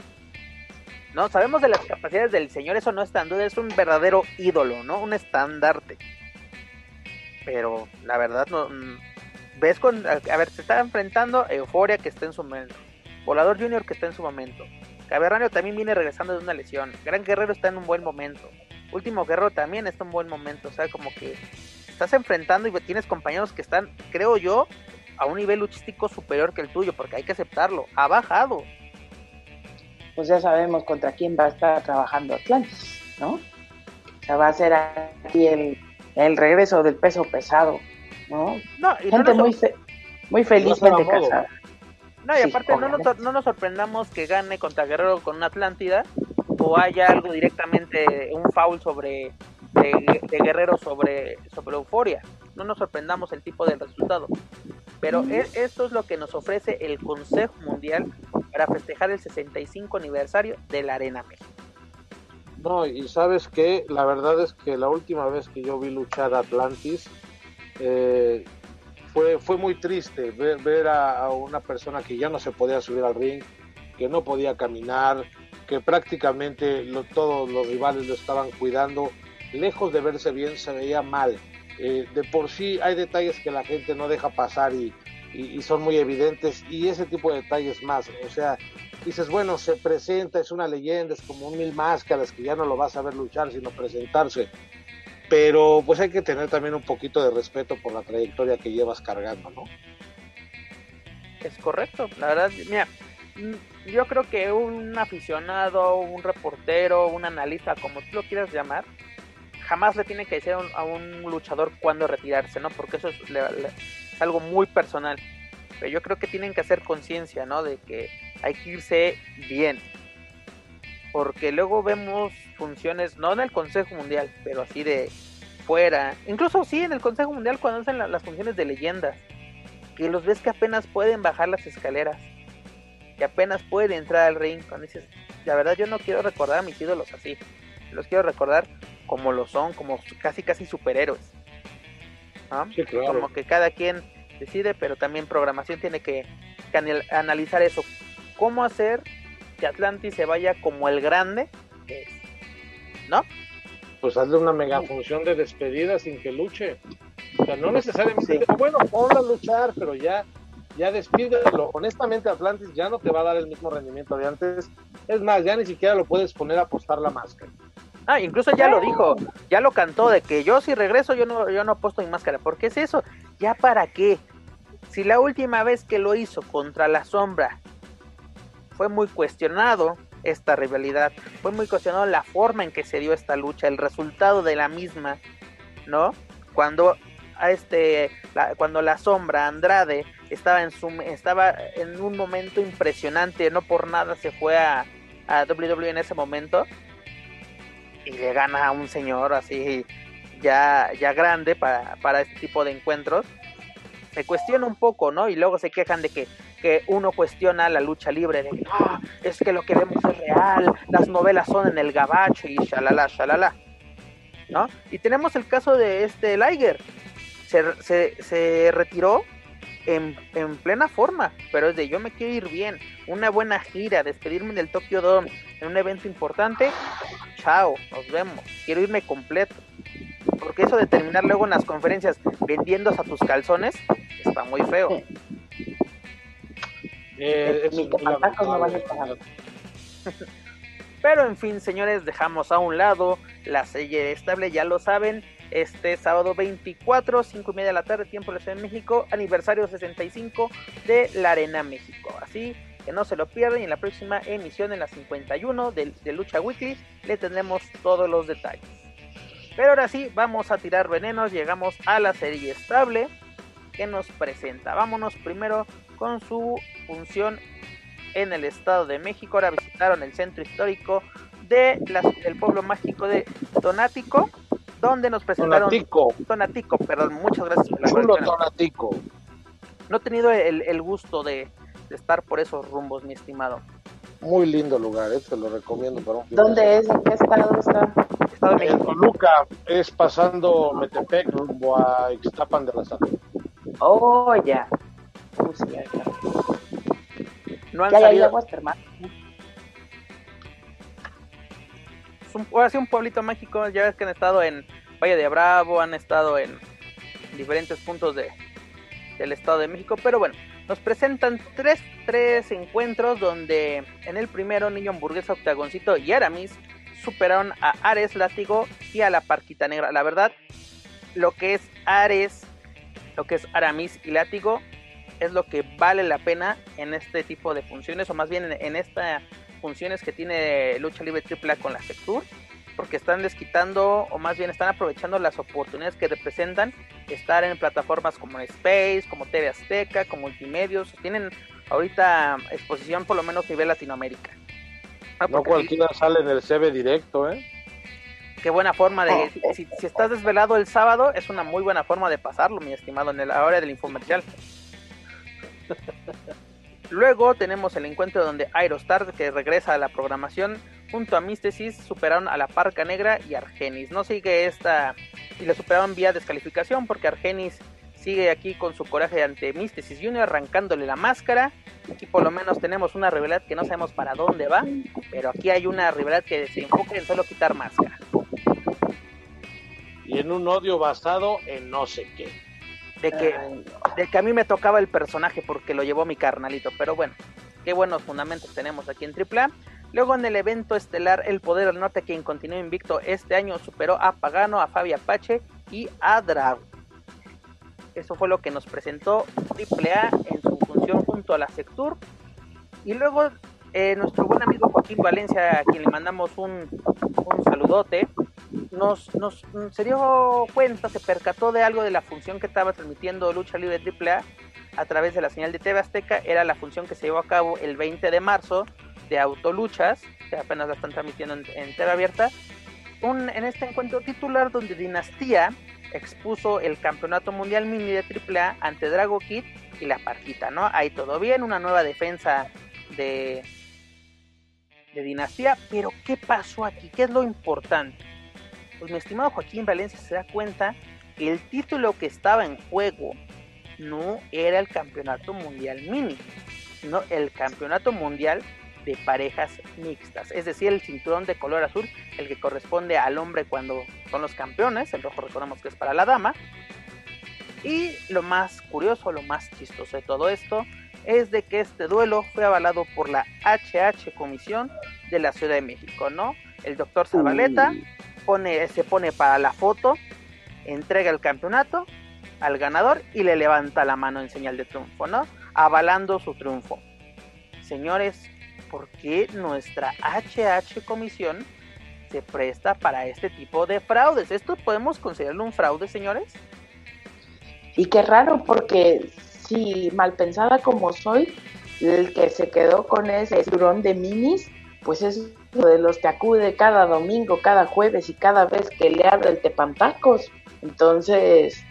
No, sabemos de las capacidades del señor, eso no está en duda, es un verdadero ídolo, ¿no? Un estandarte. Pero la verdad no mm, ves con a ver, se está enfrentando Euforia que está en su Volador Junior que está en su momento, Caberranio también viene regresando de una lesión. Gran Guerrero está en un buen momento. Último Guerrero también está en un buen momento. O sea, como que estás enfrentando y tienes compañeros que están, creo yo, a un nivel luchístico superior que el tuyo, porque hay que aceptarlo. Ha bajado. Pues ya sabemos contra quién va a estar trabajando Atlantis, ¿no? O sea, va a ser aquí el, el regreso del peso pesado, ¿no? no Gente muy, muy felizmente casada. No, y aparte no nos, no nos sorprendamos que gane contra Guerrero con una Atlántida o haya algo directamente, un foul sobre de, Guerrero sobre, sobre Euforia. No nos sorprendamos el tipo de resultado. Pero e, esto es lo que nos ofrece el Consejo Mundial para festejar el 65 aniversario de la Arena México. No, y sabes que la verdad es que la última vez que yo vi luchar a Atlantis, eh, fue, fue muy triste ver, a, una persona que ya no se podía subir al ring, que no podía caminar, que prácticamente todos los rivales lo estaban cuidando. Lejos de verse bien, se veía mal. Eh, de por sí hay detalles que la gente no deja pasar y, y, son muy evidentes y ese tipo de detalles más. O sea, dices, bueno, se presenta, es una leyenda, es como un mil máscaras que ya no lo vas a ver luchar, sino presentarse pero pues hay que tener también un poquito de respeto por la trayectoria que llevas cargando, ¿no? Es correcto, la verdad, mira, mm, yo creo que un aficionado, un reportero, un analista, como tú lo quieras llamar, jamás le tiene que decir a un, luchador cuándo retirarse, ¿no? Porque eso es, algo muy personal. Pero yo creo que tienen que hacer conciencia, ¿no? De que hay que irse bien. Porque luego vemos funciones, no en el Consejo Mundial, pero así de fuera, incluso sí en el Consejo Mundial cuando hacen las funciones de leyendas, que los ves que apenas pueden bajar las escaleras, que apenas pueden entrar al ring, cuando dices, la verdad yo no quiero recordar a mis ídolos así, los quiero recordar como lo son, como casi casi superhéroes. Como que cada quien decide, pero también programación tiene que, que analizar eso. ¿Cómo hacer que Atlantis se vaya como el grande? ¿no? Pues hazle una mega función de despedida sin que luche. O sea, no necesariamente, bueno, ponlo a luchar, pero ya, ya despídelo. Honestamente, Atlantis ya no te va a dar el mismo rendimiento de antes. Es más, ya ni siquiera lo puedes poner a apostar la máscara. Ah, incluso ya lo dijo, ya lo cantó de que yo si regreso yo no, yo no apuesto mi máscara. ¿Por qué es eso? ¿Ya para qué? Si la última vez que lo hizo contra la sombra fue muy cuestionado, esta rivalidad. Fue muy cuestionado la forma en que se dio esta lucha, el resultado de la misma, ¿no? Cuando a este la, cuando la sombra Andrade estaba en su estaba en un momento impresionante, no por nada se fue a, a WWE en ese momento y le gana a un señor así ya ya grande para, para este tipo de encuentros. Se cuestiona un poco, ¿no? Y luego se quejan de que que uno cuestiona la lucha libre de no, es que lo que vemos es real, las novelas son en el gabacho y shalala, shalala. ¿no? Y tenemos el caso de este Liger. Se, se, se retiró en, en, plena forma, pero es de yo me quiero ir bien, una buena gira, despedirme del Tokyo Dome en un evento importante, chao, nos vemos, quiero irme completo. Porque eso de terminar luego en las conferencias vendiendo a tus calzones está muy feo. Eh, Pero en fin, señores, dejamos a un lado la serie estable, ya lo saben. Este sábado 24, 5 y media de la tarde, tiempo de la Ciudad de México, aniversario 65 de la Arena México. Así que no se lo pierdan. Y en la próxima emisión, en la 51 de, de Lucha Weekly, le tendremos todos los detalles. Pero ahora sí, vamos a tirar venenos. Llegamos a la serie estable que nos presenta. Vámonos primero con su función en el Estado de México. Ahora visitaron el centro histórico de del pueblo mágico de Donático, donde nos presentaron Donatico, Donatico perdón, muchas gracias por la Chulo Donatico. No he tenido el, el gusto de, de, estar por esos rumbos, mi estimado. Muy lindo lugar, eh, te lo recomiendo para un ¿Dónde es? ¿En qué estado está? Estado de En. Toluca es pasando Metepec rumbo a Ixtapan de la Sal. Oh, ya. Sí, ya, ya. No han ¿Qué hay ahí salido. termales? Es un, ahora sí, un pueblito mágico. Ya ves que han estado en Valle de Bravo, han estado en diferentes puntos de, del Estado de México. Pero bueno, nos presentan tres, tres encuentros donde en el primero Niño Hamburguesa, Octagoncito y Aramis superaron a Ares, Látigo y a la Parquita Negra. La verdad, lo que es Ares, lo que es Aramis y Látigo es lo que vale la pena en este tipo de funciones, o más bien en, en estas funciones que tiene Lucha Libre AAA con la Sectur, porque están desquitando, o más bien están aprovechando las oportunidades que representan estar en plataformas como Space, como TV Azteca, como Multimedios, tienen ahorita exposición por lo menos a nivel Latinoamérica. Ah, No cualquiera sale en el CB directo, ¿eh? Qué buena forma de. Si, si estás desvelado el sábado, es una muy buena forma de pasarlo, mi estimado, en la hora del infomercial. Luego tenemos el encuentro donde Aerostar, que regresa a la programación, junto a Místesis, superaron a la Parca Negra y Argenis. No sigue esta. Y le superaron vía descalificación, porque Argenis sigue aquí con su coraje ante Místesis Junior, arrancándole la máscara. Aquí por lo menos tenemos una rivalidad que no sabemos para dónde va, pero aquí hay una rivalidad que se enfoca en solo quitar máscara. Y en un odio basado en no sé qué. De que, de que a mí me tocaba el personaje porque lo llevó mi carnalito, pero bueno, qué buenos fundamentos tenemos aquí en AAA. Luego en el evento estelar El Poder del Norte, quien continúa invicto este año, superó a Pagano, a Fabi Apache y a Drago. Eso fue lo que nos presentó AAA en su función junto a la Sectur. Y luego eh, nuestro buen amigo Joaquín Valencia, a quien le mandamos un, un saludote, nos, nos se dio cuenta, se percató de algo de la función que estaba transmitiendo Lucha Libre AAA a través de la señal de TV Azteca. Era la función que se llevó a cabo el 20 de marzo de Autoluchas, que apenas la están transmitiendo en, en TV abierta. Un, en este encuentro titular donde Dinastía expuso el campeonato mundial mini de AAA ante Drago Kid y la Parquita, ¿no? Ahí todo bien, una nueva defensa de, de Dinastía, pero ¿qué pasó aquí? ¿Qué es lo importante? Pues mi estimado Joaquín Valencia se da cuenta que el título que estaba en juego no era el campeonato mundial mini, sino el campeonato mundial de parejas mixtas, es decir, el cinturón de color azul, el que corresponde al hombre cuando son los campeones, el rojo recordemos que es para la dama. Y lo más curioso, lo más chistoso de todo esto, es de que este duelo fue avalado por la HH Comisión de la Ciudad de México, ¿no? El doctor Zabaleta pone, se pone para la foto, entrega el campeonato al ganador y le levanta la mano en señal de triunfo, ¿no? Avalando su triunfo. Señores, ¿por qué nuestra HH Comisión se presta para este tipo de fraudes? ¿Esto podemos considerarlo un fraude, señores? Y qué raro, porque si mal pensada como soy, el que se quedó con ese cinturón de minis, pues es uno de los que acude cada domingo, cada jueves y cada vez que le abre el tepantacos. Entonces,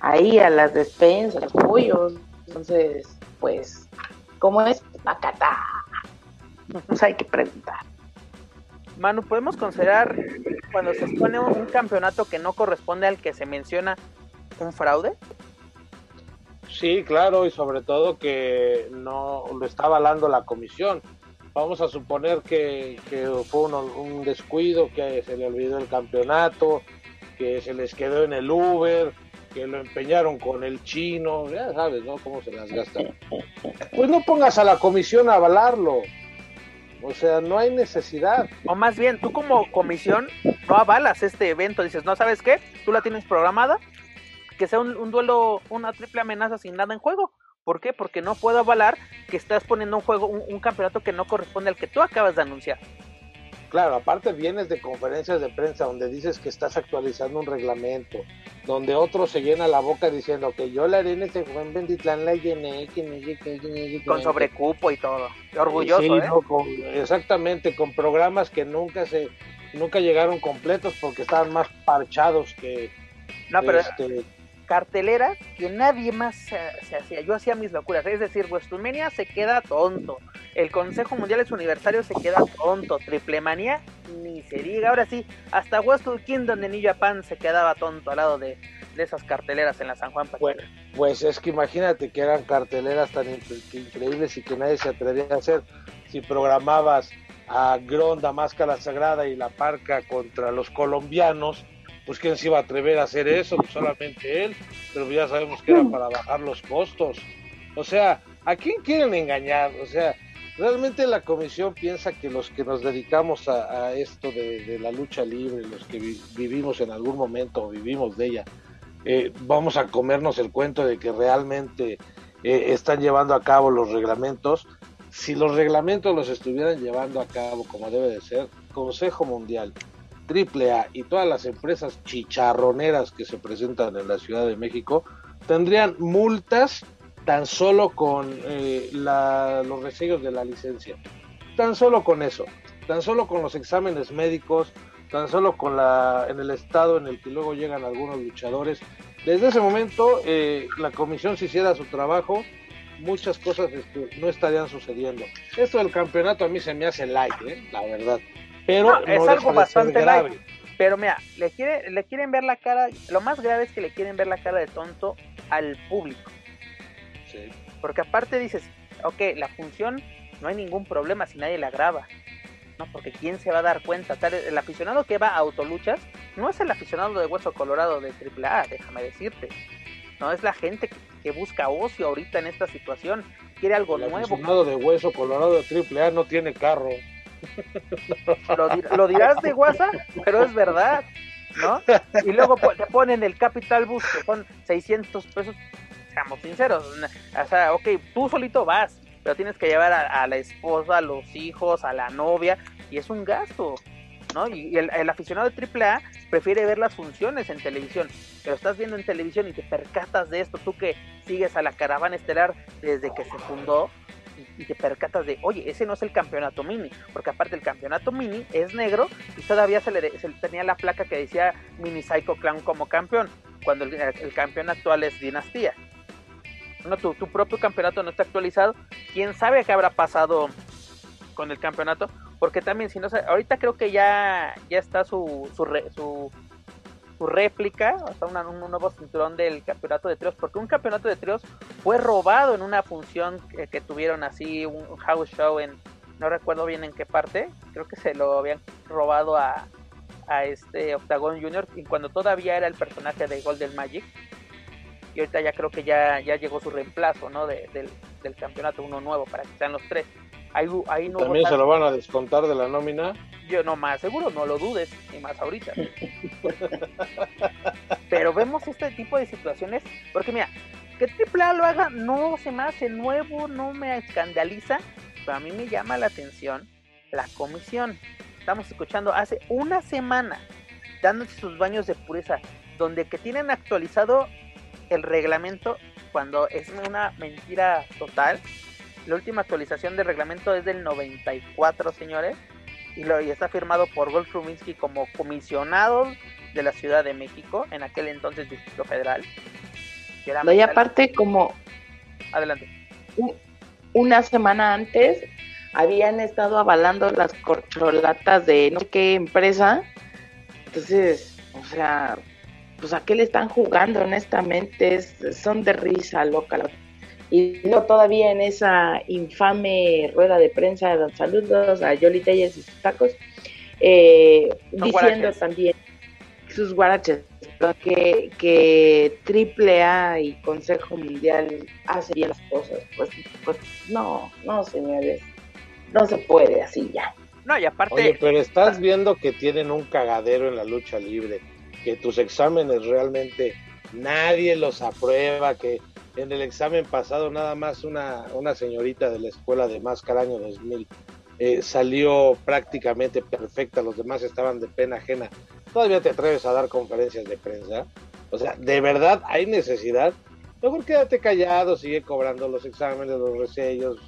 ahí a las despensas, los pollos. Entonces, pues, ¿cómo es? Macatá. Pues hay que preguntar. Manu, podemos considerar cuando se expone un, campeonato que no corresponde al que se menciona un fraude? Sí, claro, y sobre todo que no lo está avalando la comisión. Vamos a suponer que, fue un, descuido, que se le olvidó el campeonato, que se les quedó en el Uber, que lo empeñaron con el chino, ya sabes, ¿no? Cómo se las gastan. Pues no pongas a la comisión a avalarlo. O sea, no hay necesidad. O más bien, tú como comisión no avalas este evento, dices, no sabes qué, tú la tienes programada, que sea un, duelo, una triple amenaza sin nada en juego. ¿Por qué? Porque no puedo avalar que estás poniendo un juego, un campeonato que no corresponde al que tú acabas de anunciar. Claro, aparte vienes de conferencias de prensa donde dices que estás actualizando un reglamento, donde otro se llena la boca diciendo que yo la haré en este buen Benditlán la llené, con sobrecupo y todo. orgulloso, ¿eh? exactamente, con programas que nunca se nunca llegaron completos porque estaban más parchados que no, pero este, carteleras que nadie más se, hacía. Yo hacía mis locuras. Es decir, WrestleMania se queda tonto. El Consejo Mundial es Universario se queda tonto. Triple Manía ni se diga. Ahora sí, hasta Wrestle Kingdom de New Japan se quedaba tonto al lado de, esas carteleras en la San Juan. Bueno, pues es que imagínate que eran carteleras tan increíbles y que nadie se atrevía a hacer. Si programabas a Gronda, Máscara Sagrada y La Parca contra los colombianos pues quién se iba a atrever a hacer eso, pues solamente él, pero ya sabemos que era para bajar los costos. O sea, ¿a quién quieren engañar? O sea, realmente la comisión piensa que los que nos dedicamos a, esto de, la lucha libre, los que vivimos en algún momento o vivimos de ella, eh, vamos a comernos el cuento de que realmente eh, están llevando a cabo los reglamentos. Si los reglamentos los estuvieran llevando a cabo como debe de ser, Consejo Mundial, AAA y todas las empresas chicharroneras que se presentan en la Ciudad de México tendrían multas tan solo con eh, los resellos de la licencia. Tan solo con eso, tan solo con los exámenes médicos, tan solo con la en el estado en el que luego llegan algunos luchadores. Desde ese momento, eh, la comisión si hiciera su trabajo, muchas cosas este, no estarían sucediendo. Esto del campeonato a mí se me hace like, ¿eh? la verdad. Pero es algo bastante grave. Pero mira, le, quiere, le quieren ver la cara, lo más grave es que le quieren ver la cara de tonto al público. Sí. Porque aparte dices, ok, la función no hay ningún problema si nadie la graba. No, porque quién se va a dar cuenta. El aficionado que va a autoluchas no es el aficionado de Hueso Colorado de AAA, déjame decirte. No, es la gente que, busca ocio ahorita en esta situación. Quiere algo nuevo. El aficionado de Hueso Colorado de AAA no tiene carro. Lo, dirás de WhatsApp, pero es verdad, ¿no? Y luego te ponen el Capital Bus, que son 600 pesos, seamos sinceros, o sea, ok, tú solito vas, pero tienes que llevar a, la esposa, a los hijos, a la novia, y es un gasto, ¿no? Y el, el, aficionado de AAA prefiere ver las funciones en televisión, pero estás viendo en televisión y te percatas de esto, tú que sigues a la caravana estelar desde que se fundó, y te percatas de, oye, ese no es el campeonato mini, porque aparte el campeonato mini es negro y todavía se le, tenía la placa que decía Mini Psycho Clown como campeón, cuando el, campeón actual es Dinastía. No, tu, tu, propio campeonato no está actualizado. ¿Quién sabe qué habrá pasado con el campeonato? Porque también, si no ahorita creo que ya, ya está su, su, su su réplica, hasta un nuevo cinturón del campeonato de tríos, porque un campeonato de tríos fue robado en una función que, tuvieron así, un house show en, no recuerdo bien en qué parte, creo que se lo habían robado a, a este Octagon Junior, y cuando todavía era el personaje de Golden Magic, y ahorita ya creo que ya, ya llegó su reemplazo, ¿no? del, del campeonato, uno nuevo, para que sean los tres. ¿También se lo van a descontar de la nómina? Yo no más seguro, no lo dudes, ni más ahorita. Pero vemos este tipo de situaciones, porque mira, que AAA lo haga no se me hace nuevo, no me escandaliza, pero a mí me llama la atención la comisión. Estamos escuchando hace una semana, dándose sus baños de pureza, donde que tienen actualizado el reglamento cuando es una mentira total la última actualización del reglamento es del 94, señores. Y, lo, y está firmado por Golf Ruminsky como comisionado de la Ciudad de México, en aquel entonces Distrito Federal. y aparte, como. Adelante. Una semana antes habían estado avalando las corcholatas de no sé qué empresa Entonces, o sea, pues a qué le están jugando honestamente, son de risa loca. Y no todavía en esa infame rueda de prensa, saludos a Yoli Telles y sus tacos, eh, diciendo también sus guaraches, que, que Triple A y Consejo Mundial hacen bien las cosas. Pues, pues no, no señores, no se puede así ya. No, y aparte... Oye, pero estás viendo que tienen un cagadero en la lucha libre que tus exámenes realmente nadie los aprueba, que en el examen pasado nada más una, una señorita de la escuela de Máscara año 2000 eh, salió prácticamente perfecta, los demás estaban de pena ajena. ¿Todavía te atreves a dar conferencias de prensa? O sea, ¿de verdad hay necesidad? Mejor quédate callado, sigue cobrando los exámenes, los resellos,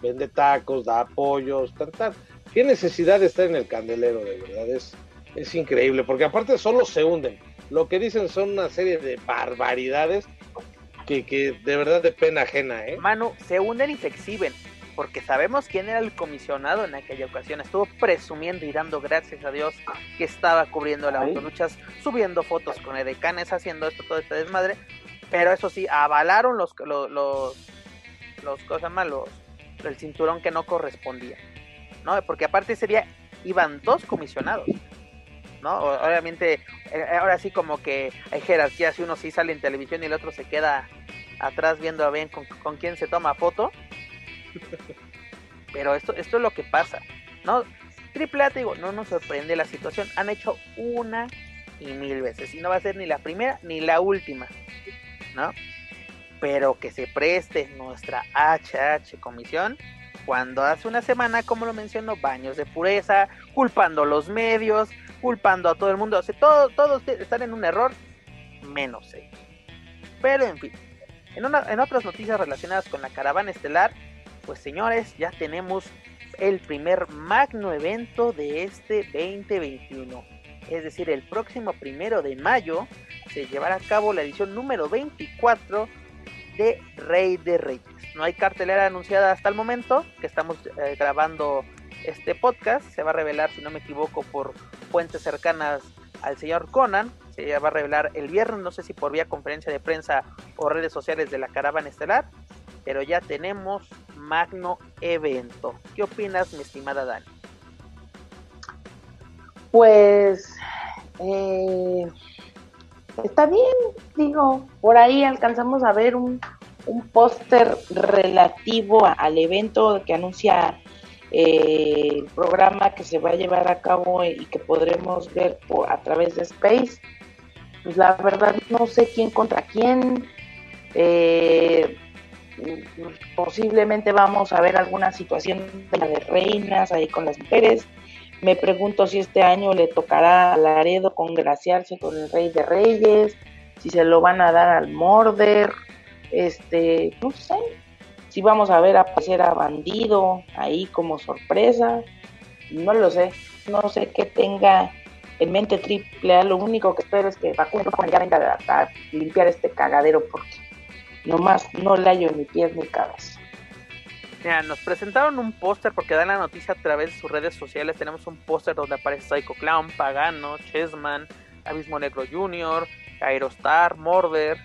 vende tacos, da apoyos, tal, tal. ¿Qué necesidad de estar en el candelero, de verdad? Es, es increíble, porque aparte solo se hunden. Lo que dicen son una serie de barbaridades que, que de verdad de pena ajena, ¿eh? Manu, se hunden y se exhiben, porque sabemos quién era el comisionado en aquella ocasión. Estuvo presumiendo y dando gracias a Dios que estaba cubriendo las autoluchas, subiendo fotos con edecanes, haciendo esto, todo este desmadre. Pero eso sí, avalaron los, los, los, los cosas malos, el cinturón que no correspondía, ¿no? Porque aparte ese día iban dos comisionados Obviamente, eh, ahora sí como que hay jerarquías si uno sí sale en televisión y el otro se queda atrás viendo a ver con, quién se toma foto. Pero esto, esto es lo que pasa, ¿no? Triple A, te digo, no nos sorprende la situación. Han hecho una y mil veces. Y no va a ser ni la primera ni la última, ¿no? Pero que se preste nuestra HH comisión cuando hace una semana, como lo menciono, baños de pureza, culpando los medios, culpando a todo el mundo. Todos, están en un error, menos él. Pero en fin, en, en otras noticias relacionadas con la caravana estelar, pues señores, ya tenemos el primer magno evento de este 2021. Es decir, el próximo primero de mayo se llevará a cabo la edición número 24 de Rey de Reyes. No hay cartelera anunciada hasta el momento, que estamos eh, grabando este podcast. Se va a revelar, si no me equivoco, por fuentes cercanas al señor Conan. Se va a revelar el viernes, no sé si por vía conferencia de prensa o redes sociales de la Caravana Estelar. Pero ya tenemos magno evento. ¿Qué opinas, mi estimada Dani? Pues eh, está bien, digo, por ahí alcanzamos a ver un, un póster relativo al evento que anuncia eh, el programa que se va a llevar a cabo y que podremos ver a través de Space. Pues la verdad no sé quién contra quién. Eh, posiblemente vamos a ver alguna situación de reinas ahí con las mujeres. Me pregunto si este año le tocará a Laredo congraciarse con el Rey de Reyes, si se lo van a dar al Morder, este, no sé, si vamos a ver aparecer a Bandido ahí como sorpresa, no lo sé, no sé qué tenga en mente triple A, lo único que espero es que Facundo ya venga a, limpiar este cagadero porque nomás no le hallo ni pies ni cabeza. Mira, nos presentaron un póster porque dan la noticia a través de sus redes sociales. Tenemos un póster donde aparece Psycho Clown, Pagano, Chessman, Abismo Negro Jr., Aerostar, Morder,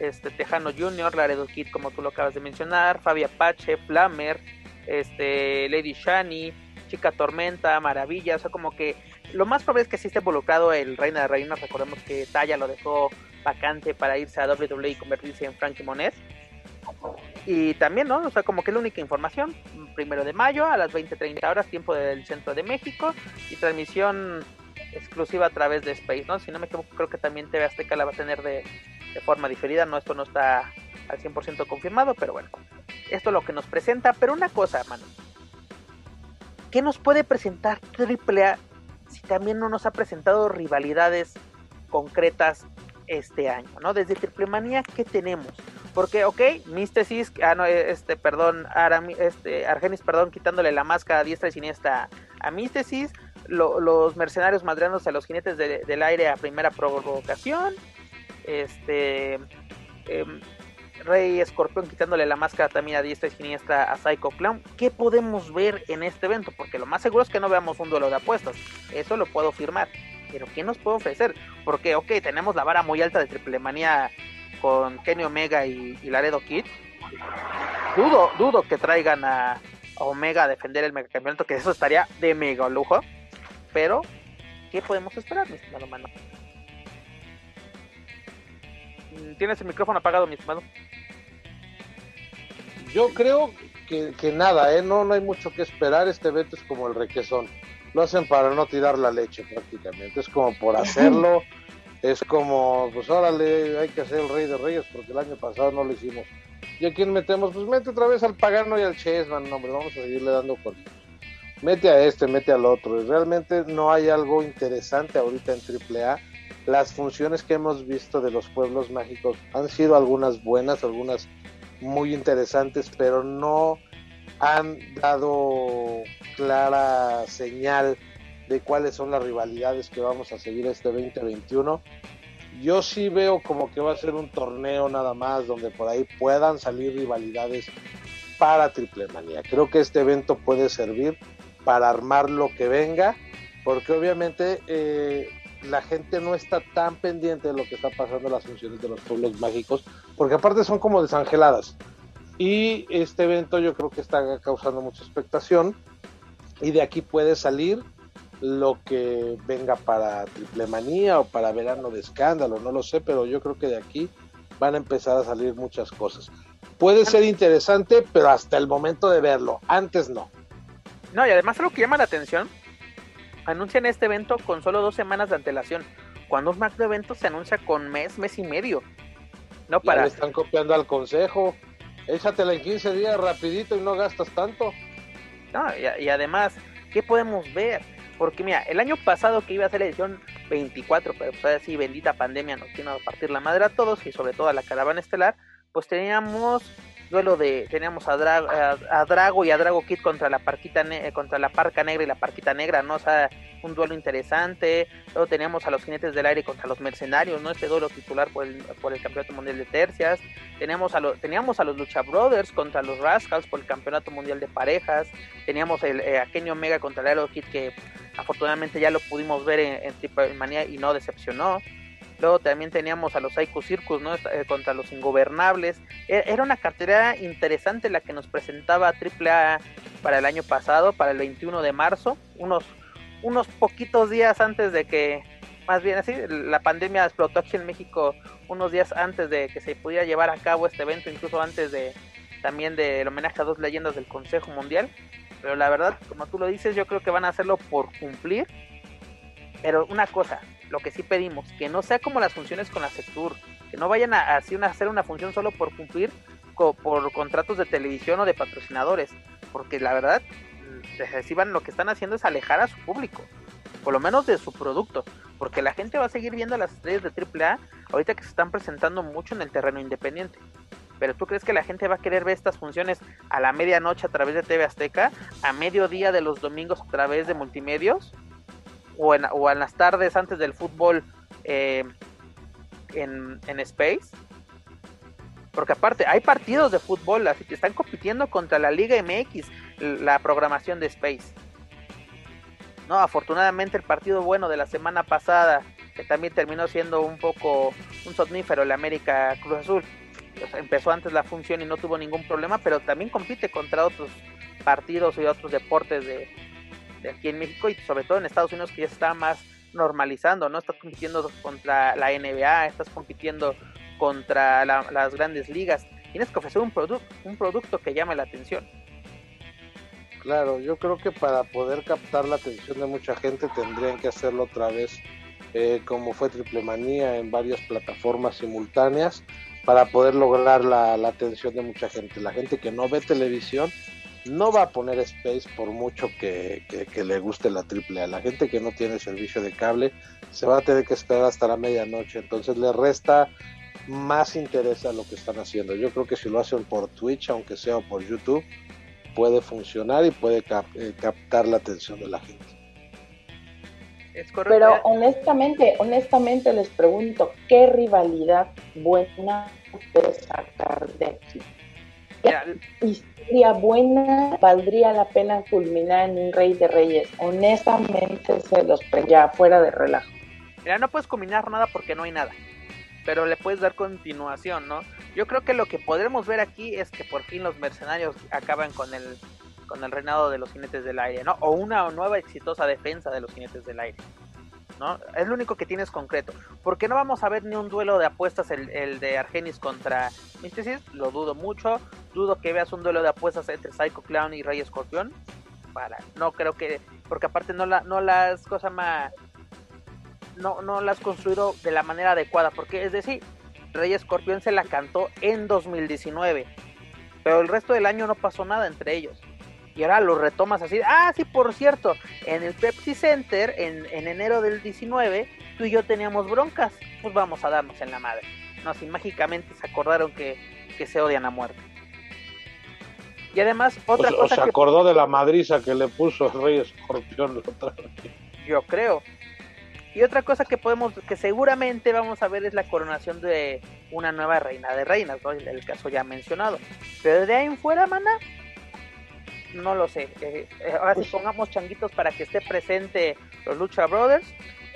este Tejano Jr., Laredo Kid, como tú lo acabas de mencionar, Fabi Apache, Flamer, este, Lady Shani, Chica Tormenta, Maravilla, o sea, como que lo más probable es que sí esté involucrado el Reina de Reinas, recordemos que Taya lo dejó vacante para irse a WWE y convertirse en Frankie Monet. Y también, ¿no? O sea, como que la única información, primero de mayo a las 20.30 horas, tiempo del centro de México, y transmisión exclusiva a través de Space, ¿no? Si no me equivoco, creo que también TV Azteca la va a tener de, de forma diferida. No, esto no está al 100% confirmado, pero bueno, esto es lo que nos presenta. Pero una cosa, hermano, ¿qué nos puede presentar AAA si también no nos ha presentado rivalidades concretas este año, ¿no? Desde Triple Manía, ¿qué tenemos? Porque, ok, Místesis, ah, no, este, perdón, este, Argenis, perdón, quitándole la máscara diestra y siniestra a Místesis, los mercenarios madreándose a los jinetes del aire a primera provocación, este em, Rey Escorpión quitándole la máscara también a diestra y siniestra a Psycho Clown. ¿Qué podemos ver en este evento? Porque lo más seguro es que no veamos un duelo de apuestas. Eso lo puedo firmar. pero ¿qué nos puede ofrecer? Porque, ok, tenemos la vara muy alta de Triple Manía con Kenny Omega y, Laredo Kid. Dudo, dudo que traigan a, Omega a defender el megacampeonato, que eso estaría de mega lujo. Pero, ¿qué podemos esperar, mi estimado mano? ¿Tienes el micrófono apagado, mi estimado? Yo creo que, nada, ¿eh? no, no hay mucho que esperar. Este evento es como el requesón. Lo hacen para no tirar la leche prácticamente. Es como por hacerlo. es como, pues órale, hay que hacer el Rey de Reyes porque el año pasado no lo hicimos. ¿Y a quién metemos? Pues mete otra vez al Pagano y al Chessman, hombre, vamos a seguirle dando con Mete a este, mete al otro. Y realmente no hay algo interesante ahorita en AAA. Las funciones que hemos visto de los pueblos mágicos han sido algunas buenas, algunas muy interesantes, pero no han dado clara señal de cuáles son las rivalidades que vamos a seguir este 2021. Yo sí veo como que va a ser un torneo nada más donde por ahí puedan salir rivalidades para Triple Manía. Creo que este evento puede servir para armar lo que venga, porque obviamente eh, la gente no está tan pendiente de lo que está pasando en las funciones de los pueblos mágicos, porque aparte son como desangeladas. Y este evento yo creo que está causando mucha expectación y de aquí puede salir lo que venga para Triple Manía o para Verano de Escándalo, no lo sé, pero yo creo que de aquí van a empezar a salir muchas cosas. Puede ser interesante, pero hasta el momento de verlo, antes no. No, y además lo que llama la atención, anuncian este evento con solo dos semanas de antelación, cuando un macro evento se anuncia con mes, mes y medio. No para. le están copiando al consejo. Échatela en 15 días rapidito y no gastas tanto. No, y, y además, ¿qué podemos ver? Porque mira, el año pasado que iba a ser la edición 24, pero pues así bendita pandemia nos tiene a partir la madre a todos y sobre todo a la caravana estelar, pues teníamos duelo de teníamos a, Drago y a Drago Kid contra la parquita eh, contra la parca negra y la parquita negra, ¿no? O sea, un duelo interesante. Luego teníamos a los jinetes del aire contra los mercenarios, ¿no? Este duelo titular por el, por el Campeonato Mundial de Tercias. Teníamos a teníamos a los Lucha Brothers contra los Rascals por el Campeonato Mundial de Parejas. Teníamos el, eh, a Kenny Omega contra el Aero Kid que afortunadamente ya lo pudimos ver en, en Manía y no decepcionó. Luego también teníamos a los Psycho Circus, ¿no? Eh, contra los Ingobernables. E, era una cartera interesante la que nos presentaba AAA para el año pasado, para el 21 de marzo, unos, unos poquitos días antes de que, más bien así, la pandemia explotó aquí en México unos días antes de que se pudiera llevar a cabo este evento, incluso antes de también del homenaje a dos leyendas del Consejo Mundial. Pero la verdad, como tú lo dices, yo creo que van a hacerlo por cumplir. Pero una cosa, lo que sí pedimos, que no sea como las funciones con la Sectur, que no vayan a, hacer una función solo por cumplir por contratos de televisión o de patrocinadores, porque la verdad, reciban lo que están haciendo es alejar a su público, por lo menos de su producto, porque la gente va a seguir viendo las estrellas de AAA ahorita que se están presentando mucho en el terreno independiente. Pero tú crees que la gente va a querer ver estas funciones a la medianoche a través de TV Azteca, a mediodía de los domingos a través de multimedios? O en, o en las tardes antes del fútbol eh, en, en Space. Porque aparte, hay partidos de fútbol, así que están compitiendo contra la Liga MX, la programación de Space. No, afortunadamente el partido bueno de la semana pasada, que también terminó siendo un poco un somnífero, el América Cruz Azul. Empezó antes la función y no tuvo ningún problema, pero también compite contra otros partidos y otros deportes de, aquí en México y sobre todo en Estados Unidos que ya está más normalizando, ¿no? Estás compitiendo contra la NBA, estás compitiendo contra las grandes ligas. Tienes que ofrecer un, producto un producto que llame la atención. Claro, yo creo que para poder captar la atención de mucha gente tendrían que hacerlo otra vez eh, como fue Triple Manía en varias plataformas simultáneas para poder lograr la, la atención de mucha gente. La gente que no ve televisión no va a poner Space por mucho que, le guste la triple a. La gente que no tiene servicio de cable se va a tener que esperar hasta la medianoche. Entonces le resta más interés a lo que están haciendo. Yo creo que si lo hacen por Twitch aunque sea por YouTube puede funcionar y puede eh, captar la atención de la gente. Pero honestamente honestamente les pregunto qué rivalidad buena puede sacar de aquí historia buena valdría la pena culminar en un Rey de Reyes. Honestamente, se los ya fuera de relajo. Mira, no puedes combinar nada porque no hay nada. Pero le puedes dar continuación, ¿no? Yo creo que lo que podremos ver aquí es que por fin los mercenarios acaban con el con el reinado de los jinetes del aire, ¿no? O una nueva exitosa defensa de los jinetes del aire. ¿No? Es lo único que tienes concreto. Porque no vamos a ver ni un duelo de apuestas el, de Argenis contra Mysticis, lo dudo mucho. Dudo que veas un duelo de apuestas entre Psycho Clown y Rey Escorpión. Para, no creo que, porque aparte no la, no las cosas más, no, no las construido de la manera adecuada, porque es decir, Rey Escorpión se la cantó en 2019, pero el resto del año no pasó nada entre ellos y ahora lo retomas así. Ah, sí, por cierto, en el Pepsi Center, en, enero del 19, tú y yo teníamos broncas, pues vamos a darnos en la madre. No, así mágicamente se acordaron que, se odian a muerte. Y además, otra cosa. O se acordó de la madriza que le puso el Rey Escorpión otra vez. Yo creo. Y otra cosa que podemos, que seguramente vamos a ver es la coronación de una nueva reina de reinas, ¿no? el caso ya mencionado. Pero de ahí en fuera, mana, no lo sé. Eh, eh, ahora sí pongamos changuitos para que esté presente los Lucha Brothers.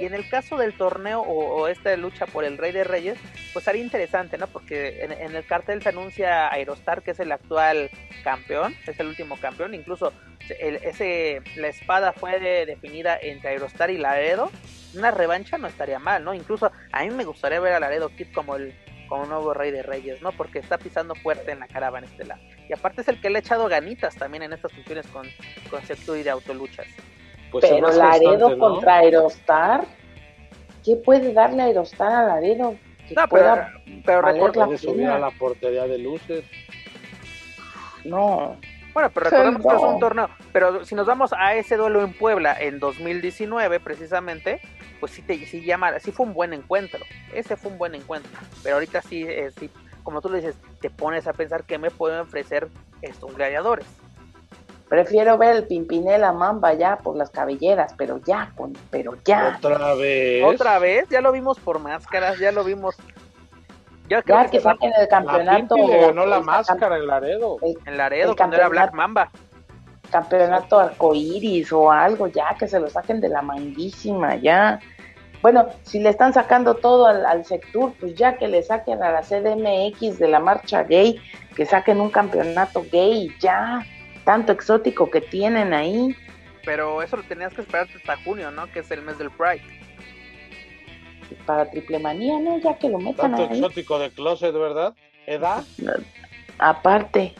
Y en el caso del torneo o, esta lucha por el Rey de Reyes, pues sería interesante, ¿no? Porque en, el cartel se anuncia Aerostar, que es el actual campeón, es el último campeón. Incluso ese, la espada fue definida entre Aerostar y Laredo. Una revancha no estaría mal, ¿no? Incluso a mí me gustaría ver a Laredo Kid como el como nuevo rey de reyes, ¿no? Porque está pisando fuerte en la caravana estelar. Y aparte es el que le ha echado ganitas también en estas funciones con, con y de autoluchas. Pues Pero Laredo contra Aerostar, ¿qué puede darle Aerostar a Laredo? No, pero, pero recuerda que subir a la portería de luces. No. Bueno, pero recordemos que es un torneo. Pero si nos vamos a ese duelo en Puebla en 2019, precisamente, pues sí, te, sí, llama, sí fue un buen encuentro. Ese fue un buen encuentro. Pero ahorita sí, eh, sí, como tú le dices, te pones a pensar qué me pueden ofrecer estos gladiadores. Prefiero ver el Pimpinela Mamba ya por las cabelleras, pero ya, con, pero ya. Otra vez. Otra vez, ya lo vimos por máscaras, ya lo vimos. Ya, que, que saquen el campeonato. La le ganó la máscara en Laredo. en Laredo, cuando era Black Mamba campeonato arcoíris o algo, ya que se lo saquen de la manguísima, ya. Bueno, si le están sacando todo al, al Sectur, pues ya que le saquen a la CDMX de la marcha gay, que saquen un campeonato gay, ya. Tanto exótico que tienen ahí. Pero eso lo tenías que esperar hasta junio, ¿no? Que es el mes del Pride. Para triple manía, ¿no? Ya que lo metan Tanto exótico de closet, ¿verdad? ¿Edad? Aparte.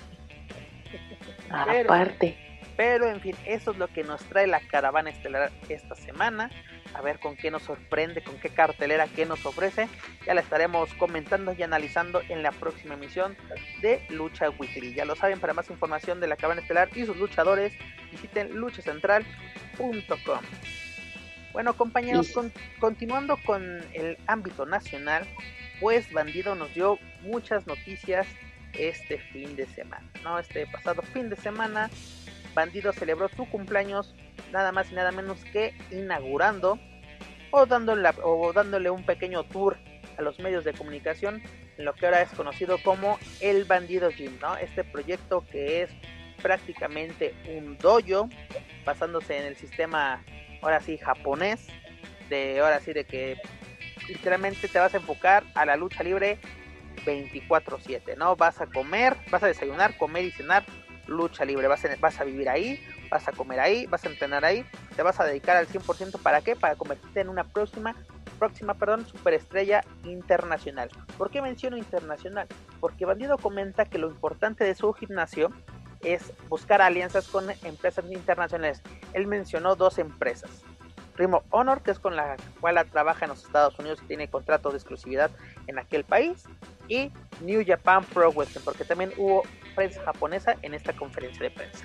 Aparte. Pero en fin, eso es lo que nos trae la caravana estelar esta semana. A ver con qué nos sorprende, con qué cartelera, qué nos ofrece. Ya la estaremos comentando y analizando en la próxima emisión de Lucha Weekly. Ya lo saben, para más información de la caravana estelar y sus luchadores, visiten luchacentral.com. Bueno, compañeros, continuando con el ámbito nacional, pues Bandido nos dio muchas noticias este fin de semana, ¿no? Este pasado fin de semana Bandido celebró su cumpleaños nada más y nada menos que inaugurando o dándole, o dándole un pequeño tour a los medios de comunicación en lo que ahora es conocido como el Bandido Gym, ¿no? Este proyecto que es prácticamente un dojo basándose en el sistema ahora sí japonés de ahora sí de que literalmente te vas a enfocar a la lucha libre 24/7, ¿no? Vas a comer, vas a desayunar, comer y cenar lucha libre. Vas a, vivir ahí, vas a comer ahí, vas a entrenar ahí, te vas a dedicar al 100% para qué? Para convertirte en una próxima próxima, perdón, superestrella internacional. ¿Por qué menciono internacional? Porque Bandido comenta que lo importante de su gimnasio es buscar alianzas con empresas internacionales. Él mencionó dos empresas. Primo Honor, que es con la cual trabaja en los Estados Unidos y tiene contrato de exclusividad en aquel país, y New Japan Pro Wrestling, porque también hubo prensa japonesa en esta conferencia de prensa.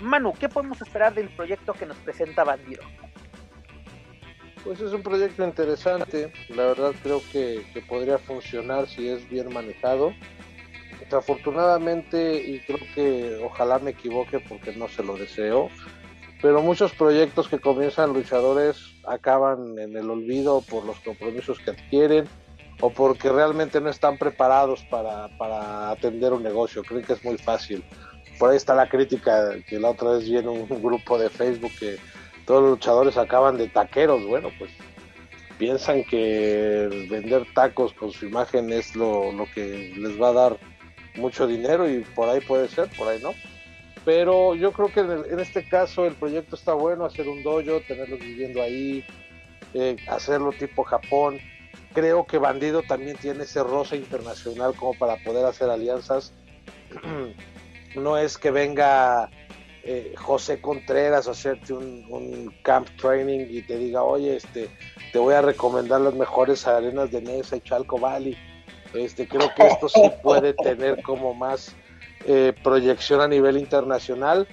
Manu, ¿qué podemos esperar del proyecto que nos presenta Bandido? Pues es un proyecto interesante, la verdad creo que, podría funcionar si es bien manejado. Desafortunadamente, y creo que ojalá me equivoque porque no se lo deseo, pero muchos proyectos que comienzan luchadores acaban en el olvido por los compromisos que adquieren o porque realmente no están preparados para, para atender un negocio, creen que es muy fácil. Por ahí está la crítica que la otra vez vi en un grupo de Facebook que todos los luchadores acaban de taqueros, bueno, pues piensan que vender tacos con su imagen es lo, lo que les va a dar mucho dinero y por ahí puede ser, por ahí no. Pero yo creo que en, este caso el proyecto está bueno, hacer un dojo, tenerlos viviendo ahí, eh, hacerlo tipo Japón. Creo que Bandido también tiene ese roce internacional como para poder hacer alianzas. no es que venga eh, José Contreras a hacerte un, camp training y te diga, oye, este, te voy a recomendar las mejores arenas de Nesa y Chalco Valley. Este, creo que esto sí puede tener como más eh, proyección a nivel internacional,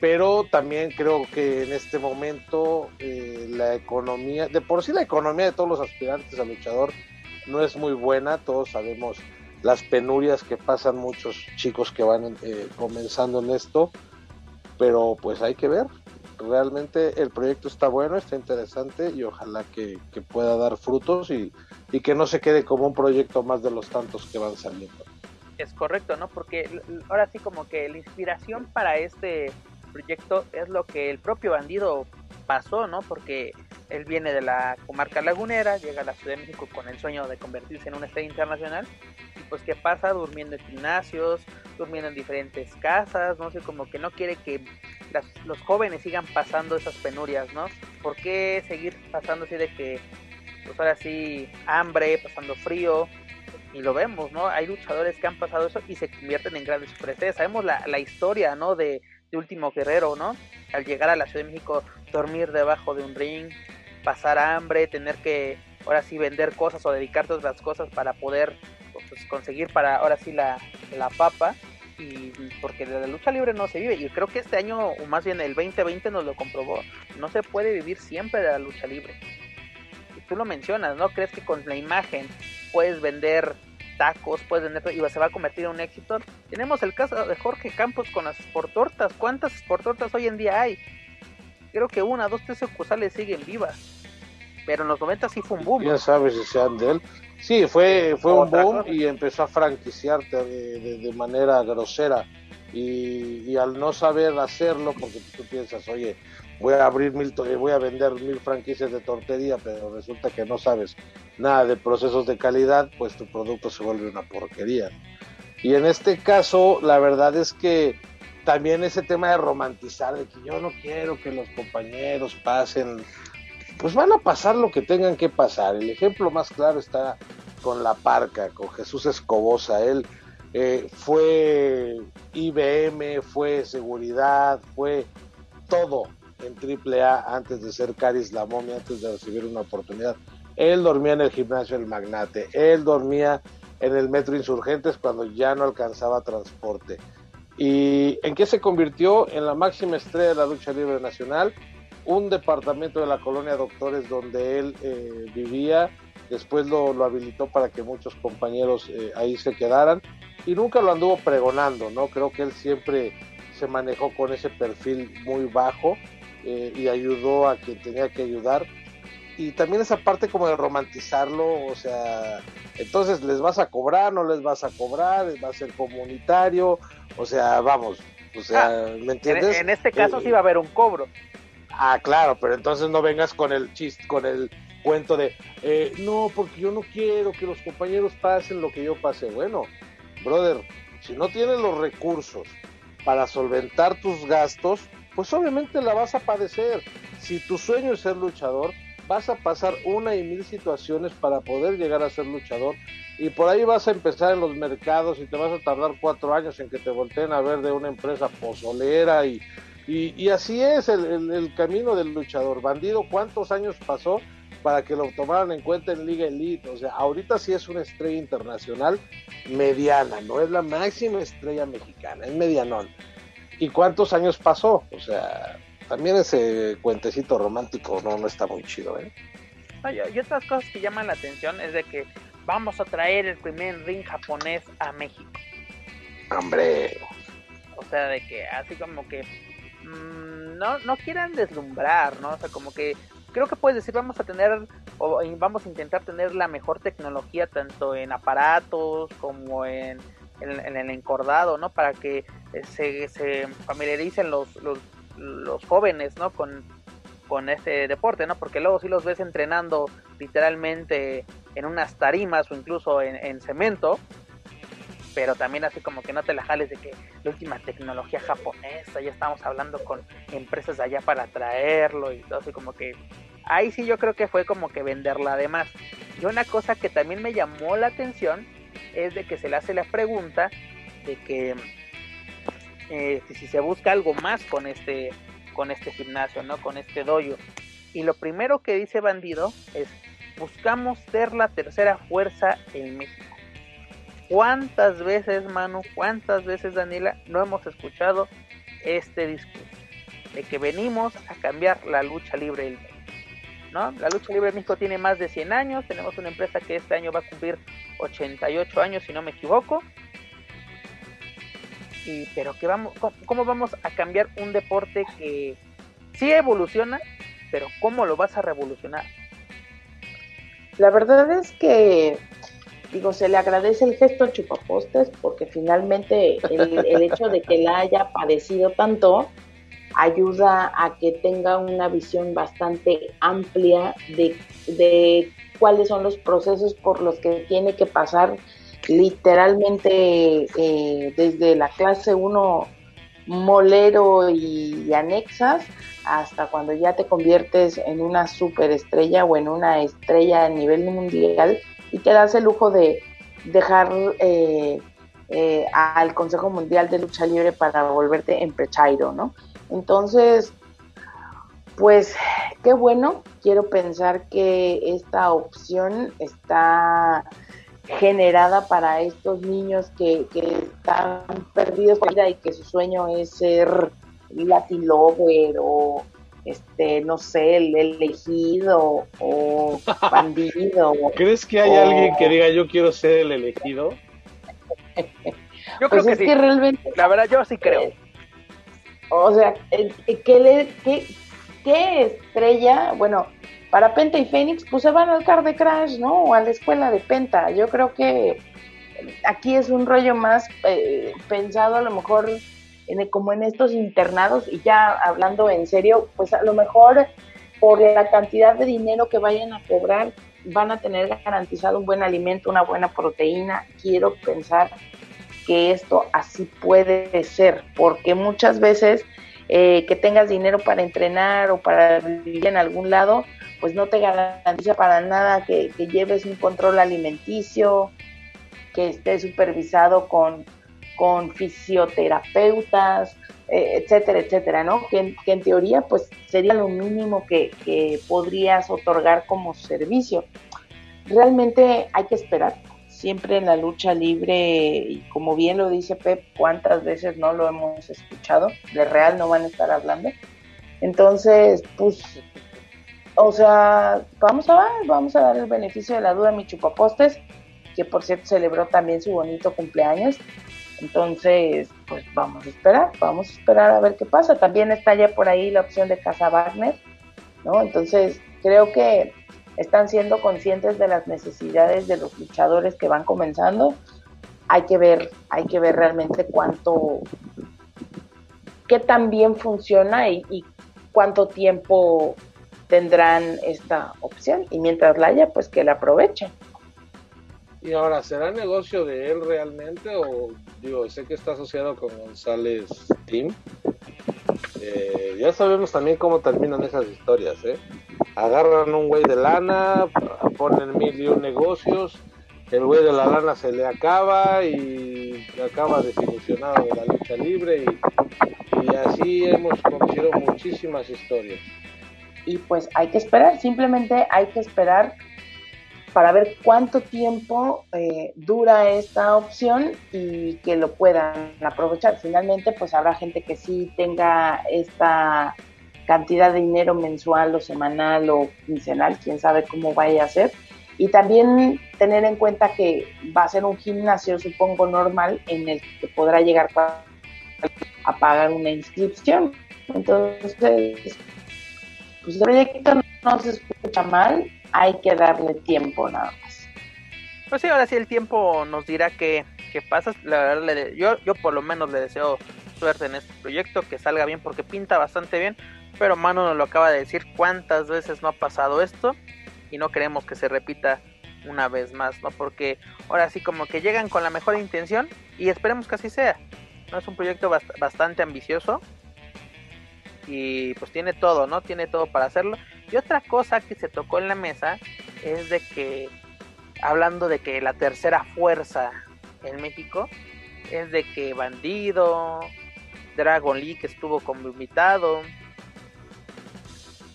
pero también creo que en este momento eh, la economía, de por sí la economía de todos los aspirantes al luchador no es muy buena, todos sabemos las penurias que pasan muchos chicos que van eh, comenzando en esto, pero pues hay que ver, realmente el proyecto está bueno, está interesante y ojalá que, pueda dar frutos y, y, que no se quede como un proyecto más de los tantos que van saliendo es correcto, ¿no? Porque ahora sí como que la inspiración para este proyecto es lo que el propio bandido pasó, ¿no? Porque él viene de la comarca lagunera, llega a la Ciudad de México con el sueño de convertirse en una estrella internacional y pues qué pasa durmiendo en gimnasios, durmiendo en diferentes casas, no sé, como que no quiere que los jóvenes sigan pasando esas penurias, ¿no? ¿Por qué seguir pasando así de que, pues ahora sí, hambre, pasando frío, y lo vemos, ¿no? Hay luchadores que han pasado eso y se convierten en grandes superestrellas. Sabemos la, la historia, ¿no? De, Último Guerrero, ¿no? Al llegar a la Ciudad de México, dormir debajo de un ring, pasar hambre, tener que ahora sí vender cosas o dedicarte a otras cosas para poder pues, conseguir para ahora sí la, la papa. Y porque de la lucha libre no se vive. Y creo que este año, o más bien el 2020 nos lo comprobó. No se puede vivir siempre de la lucha libre tú lo mencionas, ¿no? ¿Crees que con la imagen puedes vender tacos, puedes vender y se va a convertir en un éxito? Tenemos el caso de Jorge Campos con las sportortas. ¿Cuántas sportortas hoy en día hay? Creo que una, dos, tres sucursales siguen vivas. Pero en los 90 sí fue un boom. ¿Quién sabe si sean de él? Sí, fue, fue un boom y empezó a franquiciarte de, manera grosera. Y, y, al no saber hacerlo, porque tú piensas, oye, voy a abrir mil, voy a vender mil franquicias de tortería, pero resulta que no sabes nada de procesos de calidad, pues tu producto se vuelve una porquería. Y en este caso, la verdad es que también ese tema de romantizar, de que yo no quiero que los compañeros pasen, pues van a pasar lo que tengan que pasar. El ejemplo más claro está con la parca, con Jesús Escobosa. Él eh, fue IBM, fue seguridad, fue todo en AAA antes de ser Caris la antes de recibir una oportunidad. Él dormía en el gimnasio El Magnate, él dormía en el Metro Insurgentes cuando ya no alcanzaba transporte. ¿Y en qué se convirtió? En la máxima estrella de la lucha libre nacional, un departamento de la colonia Doctores donde él eh, vivía, después lo, habilitó para que muchos compañeros eh, ahí se quedaran y nunca lo anduvo pregonando, ¿no? Creo que él siempre se manejó con ese perfil muy bajo eh, y ayudó a quien tenía que ayudar. Y también esa parte como de romantizarlo, o sea, entonces les vas a cobrar, no les vas a cobrar, va a ser comunitario, o sea, vamos, o sea, ah, ¿me entiendes? En, este caso sí va a haber un cobro. Ah, claro, pero entonces no vengas con el chiste, con el cuento de, eh, no, porque yo no quiero que los compañeros pasen lo que yo pasé. Bueno, brother, si no tienes los recursos para solventar tus gastos, pues obviamente la vas a padecer. Si tu sueño es ser luchador, vas a pasar una y mil situaciones para poder llegar a ser luchador y por ahí vas a empezar en los mercados y te vas a tardar cuatro años en que te volteen a ver de una empresa pozolera y, y, así es el, el, camino del luchador. Bandido, ¿cuántos años pasó para que lo tomaran en cuenta en Liga Elite? O sea, ahorita sí es una estrella internacional mediana, no es la máxima estrella mexicana, es medianón. ¿Y cuántos años pasó? O sea, también ese cuentecito romántico no, no está muy chido, ¿eh? y, otras cosas que llaman la atención es de que vamos a traer el primer ring japonés a México. Hombre. O sea, de que así como que mmm, no, no quieran deslumbrar, ¿no? O sea, como que creo que puedes decir vamos a tener o vamos a intentar tener la mejor tecnología tanto en aparatos como en en, el encordado, ¿no? Para que eh, se, familiaricen los, los, jóvenes, ¿no? Con, con este deporte, ¿no? Porque luego si los ves entrenando literalmente en unas tarimas o incluso en, cemento, pero también así como que no te la jales de que la última tecnología japonesa, ya estamos hablando con empresas allá para traerlo y todo así como que ahí sí yo creo que fue como que venderla además. Y una cosa que también me llamó la atención es de que se le hace la pregunta de que eh, si se busca algo más con este con este gimnasio, ¿no? Con este dojo. Y lo primero que dice Bandido es buscamos ser la tercera fuerza en México. ¿Cuántas veces, Manu, cuántas veces, Daniela, no hemos escuchado este discurso? De que venimos a cambiar la lucha libre del. ¿No? La lucha libre en México tiene más de 100 años. Tenemos una empresa que este año va a cumplir 88 años, si no me equivoco. Y, pero que vamos, ¿cómo, vamos a cambiar un deporte que sí evoluciona, pero cómo lo vas a revolucionar? La verdad es que, digo, se le agradece el gesto chupapostes porque finalmente el, el hecho de que la haya padecido tanto ayuda a que tenga una visión bastante amplia de, de cuáles son los procesos por los que tiene que pasar literalmente eh, desde la clase 1 molero y, anexas hasta cuando ya te conviertes en una superestrella o en una estrella a nivel mundial y te das el lujo de dejar eh, eh, al Consejo Mundial de Lucha Libre para volverte en Prechairo, ¿no? Entonces, pues qué bueno, quiero pensar que esta opción está generada para estos niños que, están perdidos por vida y que su sueño es ser Latin Lover o este, no sé, el elegido o bandido. ¿Crees que hay alguien que diga yo quiero ser el elegido? yo creo pues que sí. realmente, la verdad yo sí creo. O sea, ¿qué, le, qué, qué estrella? Bueno, para Penta y Fénix, pues se van al car de Crash, ¿no? O a la escuela de Penta. Yo creo que aquí es un rollo más eh, pensado a lo mejor en, como en estos internados y ya hablando en serio, pues a lo mejor por la cantidad de dinero que vayan a cobrar van a tener garantizado un buen alimento, una buena proteína. Quiero pensar que esto así puede ser, porque muchas veces eh, que tengas dinero para entrenar o para vivir en algún lado, pues no te garantiza para nada que, lleves un control alimenticio, que esté supervisado con, con fisioterapeutas, eh, etcétera, etcétera, ¿no? Que, en teoría pues sería lo mínimo que, que podrías otorgar como servicio. Realmente hay que esperar, siempre en la lucha libre, y como bien lo dice Pep, cuántas veces no lo hemos escuchado, de real no van a estar hablando. Entonces, pues o sea, vamos a ver, vamos a dar el beneficio de la duda a mi chupapostes, que por cierto celebró también su bonito cumpleaños. Entonces, pues vamos a esperar, vamos a esperar a ver qué pasa. También está ya por ahí la opción de Casa Wagner, ¿no? Entonces, creo que están siendo conscientes de las necesidades de los luchadores que van comenzando. Hay que ver, hay que ver realmente cuánto, qué tan bien funciona y, y cuánto tiempo tendrán esta opción y mientras la haya, pues que la aprovechen. Y ahora, ¿será negocio de él realmente o digo, sé que está asociado con González Team? Eh, ya sabemos también cómo terminan esas historias, ¿eh? Agarran un güey de lana, ponen mil y un negocios, el güey de la lana se le acaba y acaba desilusionado de la lucha libre y, y así hemos conocido muchísimas historias y pues hay que esperar, simplemente hay que esperar para ver cuánto tiempo eh, dura esta opción y que lo puedan aprovechar. Finalmente, pues habrá gente que sí tenga esta cantidad de dinero mensual o semanal o quincenal, quién sabe cómo vaya a ser. Y también tener en cuenta que va a ser un gimnasio, supongo, normal en el que podrá llegar a pagar una inscripción. Entonces, pues el proyecto no se escucha mal, hay que darle tiempo nada más. Pues sí, ahora sí el tiempo nos dirá qué, pasa. La verdad, yo, yo por lo menos le deseo suerte en este proyecto, que salga bien porque pinta bastante bien. Pero Mano nos lo acaba de decir cuántas veces no ha pasado esto. y no queremos que se repita una vez más, ¿no? Porque ahora sí como que llegan con la mejor intención y esperemos que así sea. ¿no? Es un proyecto bastante ambicioso y pues tiene todo, ¿no? Tiene todo para hacerlo. Y otra cosa que se tocó en la mesa es de que, hablando de que la tercera fuerza en México, es de que Bandido, Dragon League estuvo como invitado,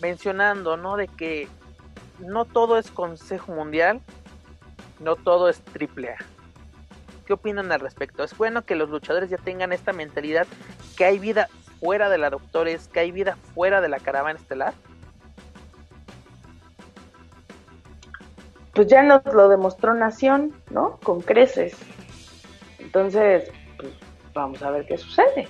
mencionando, ¿no? De que no todo es Consejo Mundial, no todo es triple A. ¿Qué opinan al respecto? ¿Es bueno que los luchadores ya tengan esta mentalidad que hay vida fuera de la Doctores, que hay vida fuera de la caravana estelar? Pues ya nos lo demostró Nación, ¿no? Con creces. Entonces, pues vamos a ver qué sucede.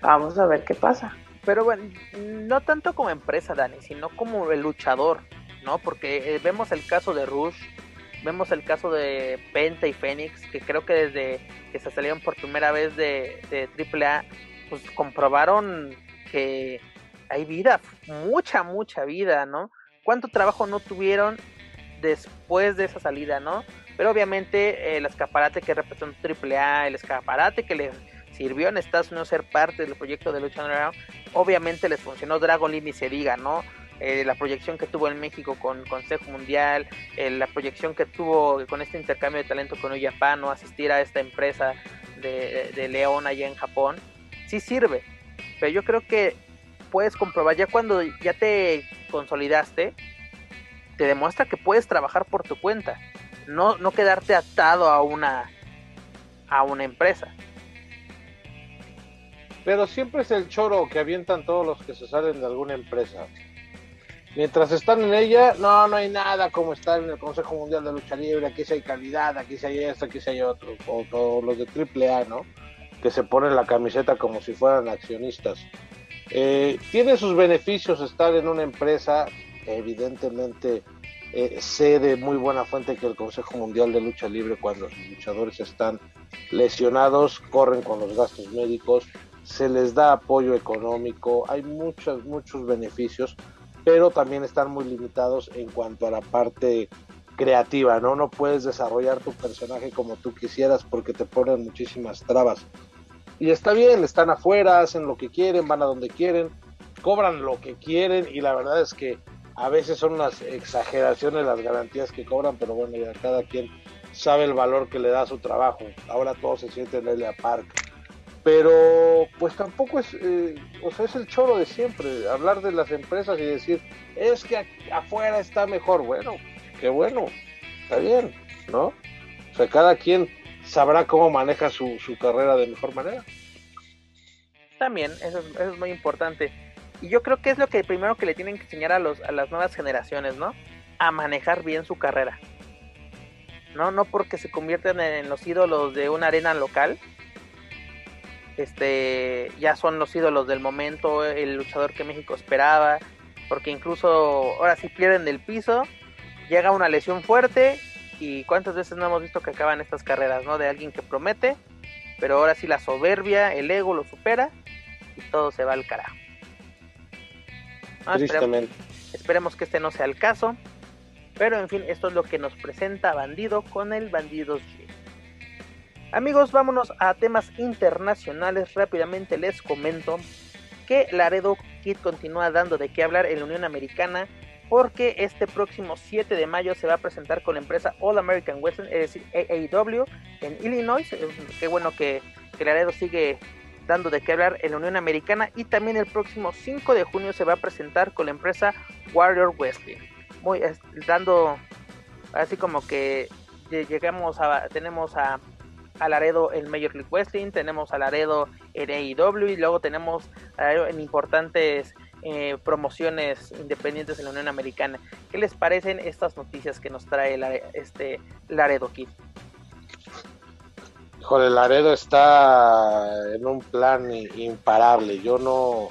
Vamos a ver qué pasa. Pero bueno, no tanto como empresa, Dani, sino como el luchador, ¿no? Porque eh, vemos el caso de Rush, vemos el caso de Penta y Fénix, que creo que desde que se salieron por primera vez de, de AAA, pues comprobaron que hay vida, mucha, mucha vida, ¿no? ¿Cuánto trabajo no tuvieron después de esa salida, ¿no? Pero obviamente el escaparate que representó AAA, el escaparate que les sirvió en Estados Unidos ser parte del proyecto de Lucha Underground, obviamente les funcionó Dragon Lee ni se diga, ¿no? Eh, la proyección que tuvo en México con Consejo Mundial, eh, la proyección que tuvo con este intercambio de talento con Uyapano, asistir a esta empresa de, de León allá en Japón, sí sirve. Pero yo creo que puedes comprobar, ya cuando ya te consolidaste, te demuestra que puedes trabajar por tu cuenta, no, no quedarte atado a una, a una empresa. Pero siempre es el choro que avientan todos los que se salen de alguna empresa. Mientras están en ella, no, no hay nada como estar en el Consejo Mundial de Lucha Libre, aquí sí hay calidad, aquí sí hay esto, aquí sí hay otro, o, los de AAA, ¿no? Que se ponen la camiseta como si fueran accionistas. Eh, tiene sus beneficios estar en una empresa, evidentemente eh, sé de muy buena fuente que el Consejo Mundial de Lucha Libre, cuando los luchadores están lesionados, corren con los gastos médicos, se les da apoyo económico, hay muchos, muchos beneficios, pero también están muy limitados en cuanto a la parte creativa, ¿no? No puedes desarrollar tu personaje como tú quisieras porque te ponen muchísimas trabas. Y está bien, están afuera, hacen lo que quieren, van a donde quieren, cobran lo que quieren y la verdad es que a veces son unas exageraciones las garantías que cobran, pero bueno, ya cada quien sabe el valor que le da a su trabajo. Ahora todos se sienten en el Park pero pues tampoco es, eh, o sea, es el choro de siempre, hablar de las empresas y decir, es que afuera está mejor, bueno, qué bueno, está bien, ¿no? O sea, cada quien sabrá cómo maneja su, su carrera de mejor manera. También, eso es, eso es muy importante. Y yo creo que es lo que primero que le tienen que enseñar a, los, a las nuevas generaciones, ¿no? A manejar bien su carrera. No, no porque se convierten en los ídolos de una arena local, este ya son los ídolos del momento, el luchador que México esperaba, porque incluso ahora sí pierden del piso, llega una lesión fuerte y cuántas veces no hemos visto que acaban estas carreras, ¿no? De alguien que promete, pero ahora sí la soberbia, el ego lo supera y todo se va al carajo. Esperemos, que este no sea el caso, pero en fin, esto es lo que nos presenta Bandido con el Bandidos Amigos, vámonos a temas internacionales. Rápidamente les comento que Laredo Kid continúa dando de qué hablar en la Unión Americana porque este próximo 7 de mayo se va a presentar con la empresa All American Western, es decir, AAW, en Illinois. Qué bueno que, que Laredo sigue dando de qué hablar en la Unión Americana y también el próximo 5 de junio se va a presentar con la empresa Warrior Wrestling. Muy, dando así como que llegamos a, tenemos a a Laredo en Major League Wrestling, tenemos a Laredo en AEW y luego tenemos en importantes eh, promociones independientes en la Unión Americana. ¿Qué les parecen estas noticias que nos trae este Laredo Kid? Híjole, Laredo está en un plan imparable. Yo no,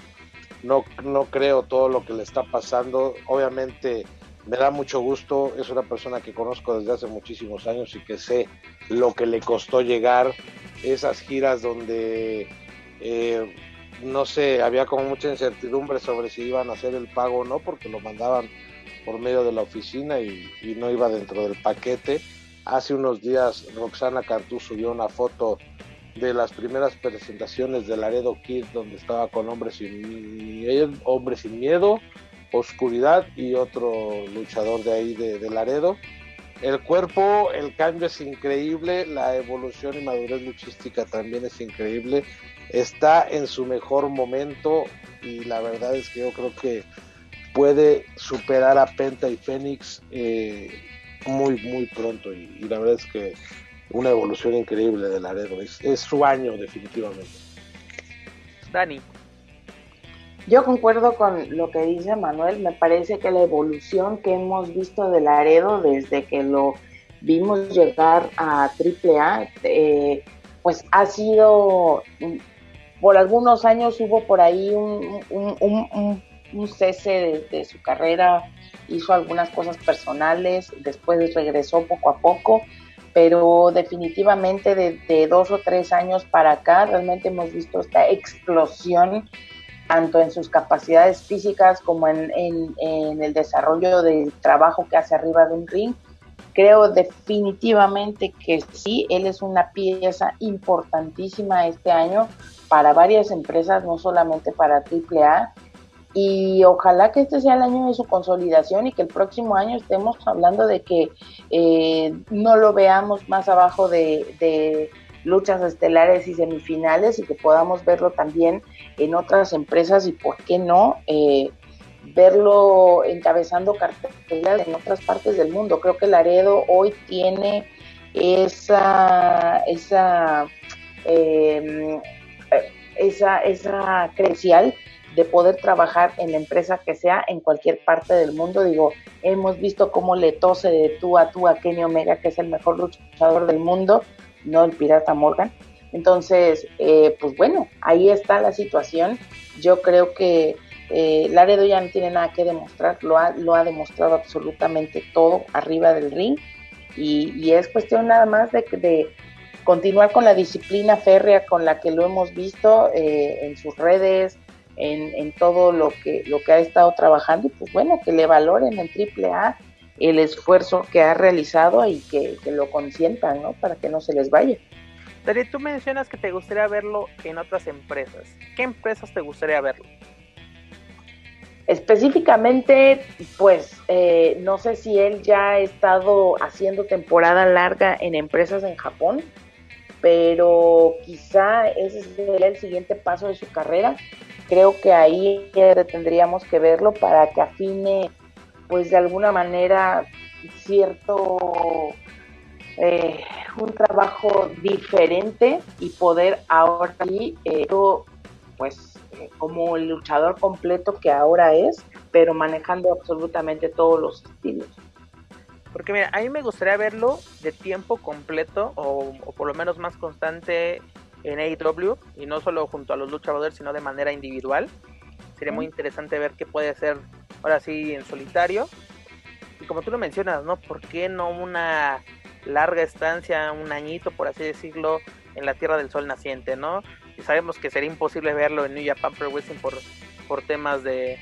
no, no creo todo lo que le está pasando. Obviamente me da mucho gusto, es una persona que conozco desde hace muchísimos años y que sé lo que le costó llegar, esas giras donde, eh, no sé, había como mucha incertidumbre sobre si iban a hacer el pago o no, porque lo mandaban por medio de la oficina y, no iba dentro del paquete. Hace unos días Roxana Cantú subió una foto de las primeras presentaciones de Laredo Kid donde estaba con Hombre sin, Hombre sin Miedo, Oscuridad y otro luchador de ahí de, de Laredo. El cuerpo, el cambio es increíble, la evolución y madurez luchística también es increíble. Está en su mejor momento y la verdad es que yo creo que puede superar a Penta y Fénix eh, muy, muy pronto. Y, la verdad es que una evolución increíble de Laredo. Es, es su año, definitivamente. Dani. Yo concuerdo con lo que dice Manuel. Me parece que la evolución que hemos visto de Laredo desde que lo vimos llegar a AAA, eh, pues ha sido por algunos años hubo por ahí un, un, cese de, su carrera, hizo algunas cosas personales, después regresó poco a poco, pero definitivamente de, dos o tres años para acá realmente hemos visto esta explosión tanto en sus capacidades físicas como en, en el desarrollo del trabajo que hace arriba de un ring creo definitivamente que sí, él es una pieza importantísima este año para varias empresas, no solamente para AAA. Y ojalá que este sea el año de su consolidación y que el próximo año estemos hablando de que eh, no lo veamos más abajo de, luchas estelares y semifinales y que podamos verlo también en otras empresas y, ¿por qué no? Eh, verlo encabezando cartelas en otras partes del mundo. Creo que Laredo hoy tiene esa, esa eh, esa, esa credencial de poder trabajar en la empresa que sea en cualquier parte del mundo. Digo, hemos visto cómo le tose de tú a tú a Kenny Omega, que es el mejor luchador del mundo, no el pirata Morgan. Entonces, eh, pues bueno, ahí está la situación. Yo creo que eh, Laredo ya no tiene nada que demostrar, lo ha, lo ha demostrado absolutamente todo arriba del ring. Y, y es cuestión nada más de, de, continuar con la disciplina férrea con la que lo hemos visto eh, en sus redes, en, todo lo que, lo que ha estado trabajando, y pues bueno, que le valoren en AAA el esfuerzo que ha realizado y que, lo consientan, ¿no? Para que no se les vaya. Dari, tú mencionas que te gustaría verlo en otras empresas. ¿Qué empresas te gustaría verlo? Específicamente, pues eh, no sé si él ya ha estado haciendo temporada larga en empresas en Japón pero quizá ese sería el siguiente paso de su carrera. Creo que ahí tendríamos que verlo para que afine, pues de alguna manera, cierto, eh, un trabajo diferente y poder ahora sí, eh, pues eh, como el luchador completo que ahora es, pero manejando absolutamente todos los estilos. Porque mira, a mí me gustaría verlo de tiempo completo o, por lo menos más constante en AEW y no solo junto a los luchadores, sino de manera individual. Sería muy interesante ver qué puede hacer ahora sí en solitario. Y como tú lo mencionas, ¿no? ¿Por qué no una larga estancia, un añito, por así decirlo, en la Tierra del Sol naciente, ¿no? Y sabemos que sería imposible verlo en New Japan Pro Wrestling por, por temas de,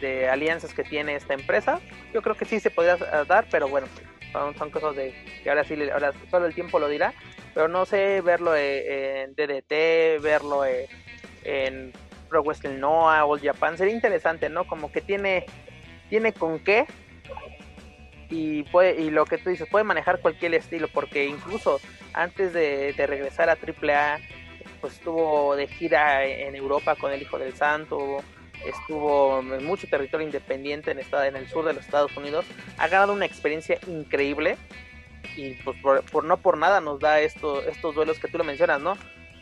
de alianzas que tiene esta empresa. Yo creo que sí se podría dar, pero bueno, son, cosas de que ahora sí, ahora solo el tiempo lo dirá. Pero no sé verlo eh, en DDT, verlo eh, en Pro Wrestling Noah, All Japan. Sería interesante, ¿no? Como que tiene, tiene con qué. Y, puede, y lo que tú dices, puede manejar cualquier estilo, porque incluso antes de, de regresar a AAA, pues estuvo de gira en Europa con el Hijo del Santo, estuvo en mucho territorio independiente en, el sur de los Estados Unidos, ha ganado una experiencia increíble y pues por, no por nada nos da esto, estos duelos que tú lo mencionas, ¿no?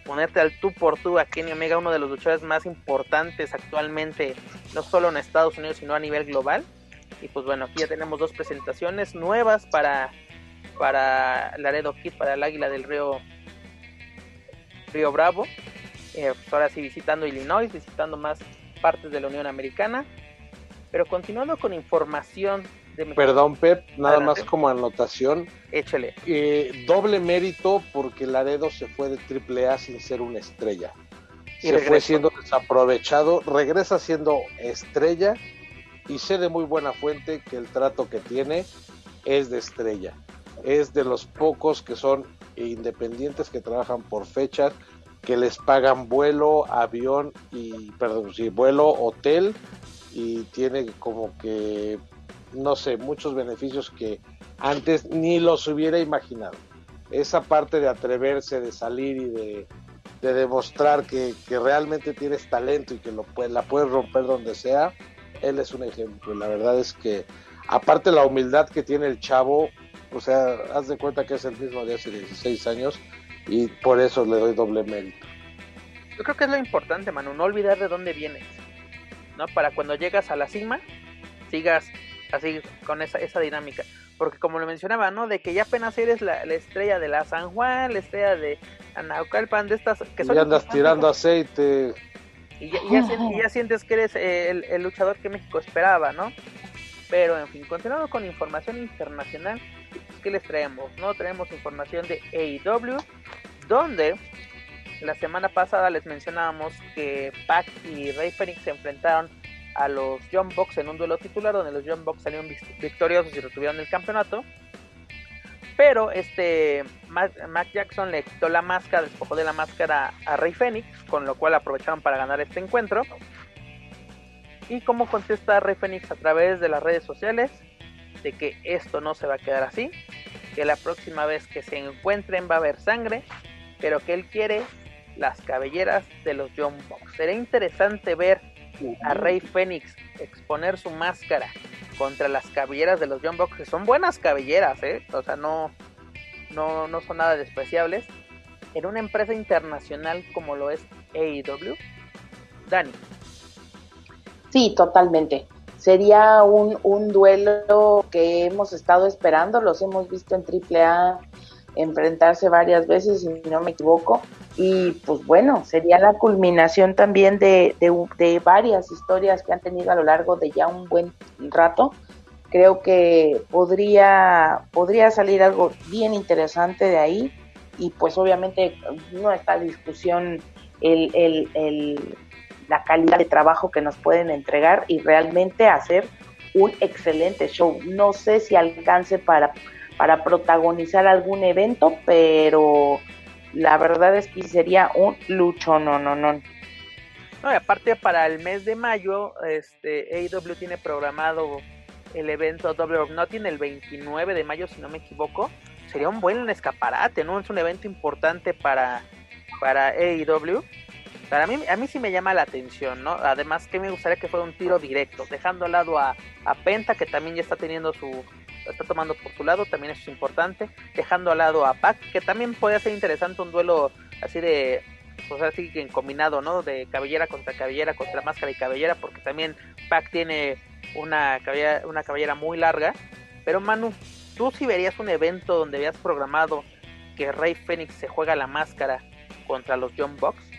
Ponerte al tú por tú a Kenny Omega, uno de los luchadores más importantes actualmente, no solo en Estados Unidos, sino a nivel global. Y pues bueno, aquí ya tenemos dos presentaciones nuevas para, para Laredo Kid, para el Águila del Río, Río Bravo. Eh, pues ahora sí visitando Illinois, visitando más partes de la Unión Americana. Pero continuando con información de Perdón, Pep, nada más como anotación. Échale. Eh, doble mérito porque Laredo se fue de AAA sin ser una estrella. se fue siendo desaprovechado, regresa siendo estrella y sé de muy buena fuente que el trato que tiene es de estrella. Es de los pocos que son independientes que trabajan por fechas, que les pagan vuelo, avión y, perdón, sí, vuelo, hotel y tiene como que, no sé, muchos beneficios que antes ni los hubiera imaginado. Esa parte de atreverse, de salir y de, demostrar que, realmente tienes talento y que lo, la puedes romper donde sea, él es un ejemplo. La verdad es que, aparte la humildad que tiene el chavo, o sea, haz de cuenta que es el mismo de hace 16 años y por eso le doy doble mérito. Yo creo que es lo importante, Manu, no olvidar de dónde vienes, ¿no? Para cuando llegas a la cima, sigas así con esa, esa dinámica. Porque como lo mencionaba, ¿no? De que ya apenas eres la, estrella de la San Juan, la estrella de Anaucalpan, de estas que son... Y andas tirando aceite. Y ya, ya, sientes que eres el, el luchador que México esperaba, ¿no? Pero en fin, continuando con información internacional, ¿qué les traemos? ¿No? Traemos información de AEW, donde la semana pasada les mencionábamos que Pac y Rey Phoenix se enfrentaron a los John Box en un duelo titular donde los John Box salieron victoriosos y retuvieron el campeonato. Pero este Mac, Jackson le quitó la máscara, despojó de la máscara a Rey Phoenix, con lo cual aprovecharon para ganar este encuentro. ¿Y cómo contesta Rey Phoenix a través de las redes sociales? De que esto no se va a quedar así, que la próxima vez que se encuentren va a haber sangre, pero que él quiere las cabelleras de los John Box. Será interesante ver a Rey Fénix exponer su máscara contra las cabelleras de los John Box, que son buenas cabelleras, ¿eh? O sea, no, no, no son nada despreciables. En una empresa internacional como lo es AEW. Dani. Sí, totalmente. Sería un, un duelo que hemos estado esperando, los hemos visto en AAA enfrentarse varias veces, si no me equivoco. Y pues bueno, sería la culminación también de, de, varias historias que han tenido a lo largo de ya un buen rato. Creo que podría, podría salir algo bien interesante de ahí. Y pues obviamente no está discusión el, el, el, la calidad de trabajo que nos pueden entregar y realmente hacer un excelente show. No sé si alcance para para protagonizar algún evento, pero la verdad es que sería un lucho, no, no, no. No, y aparte para el mes de mayo, este AEW tiene programado el evento Double or Nothing el 29 de mayo, si no me equivoco. Sería un buen escaparate, ¿no? Es un evento importante para, para AEW. Para mí, a mí sí me llama la atención, ¿no? Además que me gustaría que fuera un tiro directo, dejando al lado a, a Penta, que también ya está teniendo su, está tomando por su lado, también eso es importante, dejando al lado a Pac, que también puede ser interesante un duelo así de, pues así que combinado, ¿no? De cabellera contra cabellera, contra máscara y cabellera, porque también Pac tiene una cabellera, una cabellera muy larga, pero Manu, ¿tú si verías un evento donde habías programado que Rey Fénix se juega la máscara contra los John Box?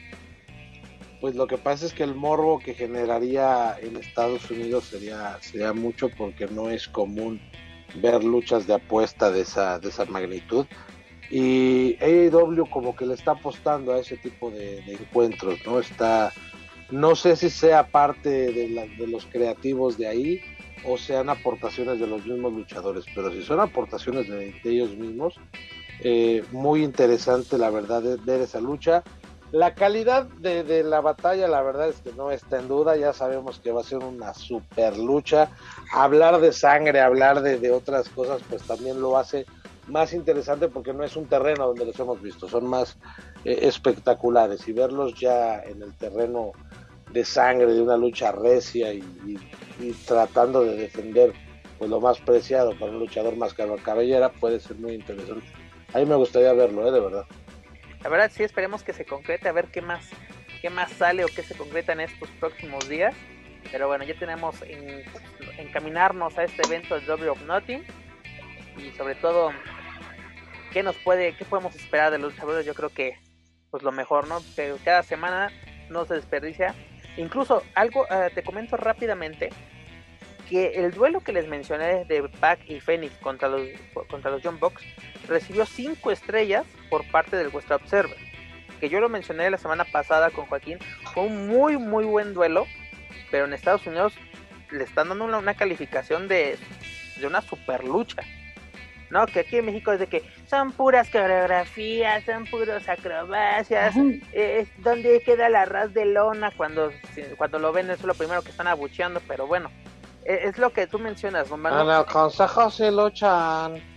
Pues lo que pasa es que el morbo que generaría en Estados Unidos sería, sería mucho porque no es común ver luchas de apuesta de esa, de esa magnitud. Y AEW como que le está apostando a ese tipo de, encuentros, ¿no? Está, no sé si sea parte de, los creativos de ahí o sean aportaciones de los mismos luchadores, pero si son aportaciones de, ellos mismos, eh, muy interesante la verdad ver esa lucha. La calidad de, la batalla, la verdad es que no está en duda, ya sabemos que va a ser una super lucha. Hablar de sangre, hablar de, otras cosas, pues también lo hace más interesante porque no es un terreno donde los hemos visto, son más eh, espectaculares y verlos ya en el terreno de sangre, de una lucha recia y, tratando de defender pues lo más preciado para un luchador más caro cabellera puede ser muy interesante. A mí me gustaría verlo, ¿eh? de verdad. La verdad sí esperemos que se concrete, a ver qué más, qué más sale o qué se concreta en estos próximos días. Pero bueno, ya tenemos en, encaminarnos a este evento de Double of Nothing. Y sobre todo, qué nos puede, qué podemos esperar de los luchadores. Yo creo que pues lo mejor, ¿no? Que cada semana no se desperdicia. Incluso algo, eh, te comento rápidamente que el duelo que les mencioné de Pac y Phoenix contra los, contra los John Box recibió 5 estrellas por parte del West Observer. Que yo lo mencioné la semana pasada con Joaquín. Fue un muy, muy buen duelo. Pero en Estados Unidos le están dando una, calificación de, de una super lucha. ¿no? Que aquí en México es de que son puras coreografías, son puros acrobacias, eh, donde queda la ras de lona cuando, cuando lo ven, eso es lo primero que están abucheando, pero bueno, e, es, lo que tú mencionas, En el consejo se luchan.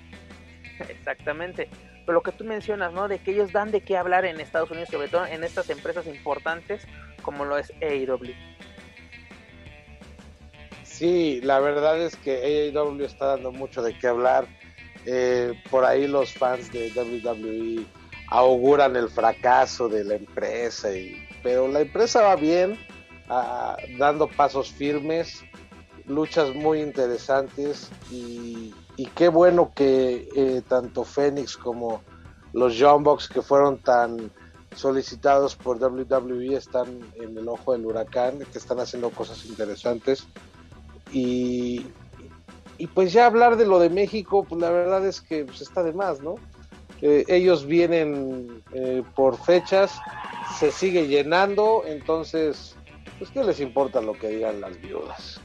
Exactamente. Pero lo que tú mencionas, ¿no? De que ellos dan de qué hablar en Estados Unidos, sobre todo en estas empresas importantes como lo es AEW. Sí, la verdad es que AEW está dando mucho de qué hablar. Eh, por ahí los fans de WWE auguran el fracaso de la empresa, pero la empresa va bien, ah, dando pasos firmes, luchas muy interesantes y, qué bueno que eh, tanto Phoenix como los John Box que fueron tan solicitados por WWE están en el ojo del huracán, que están haciendo cosas interesantes y, y pues ya hablar de lo de México, pues la verdad es que pues está de más, ¿no? Eh, ellos vienen eh, por fechas, se sigue llenando, entonces, pues qué les importa lo que digan las viudas.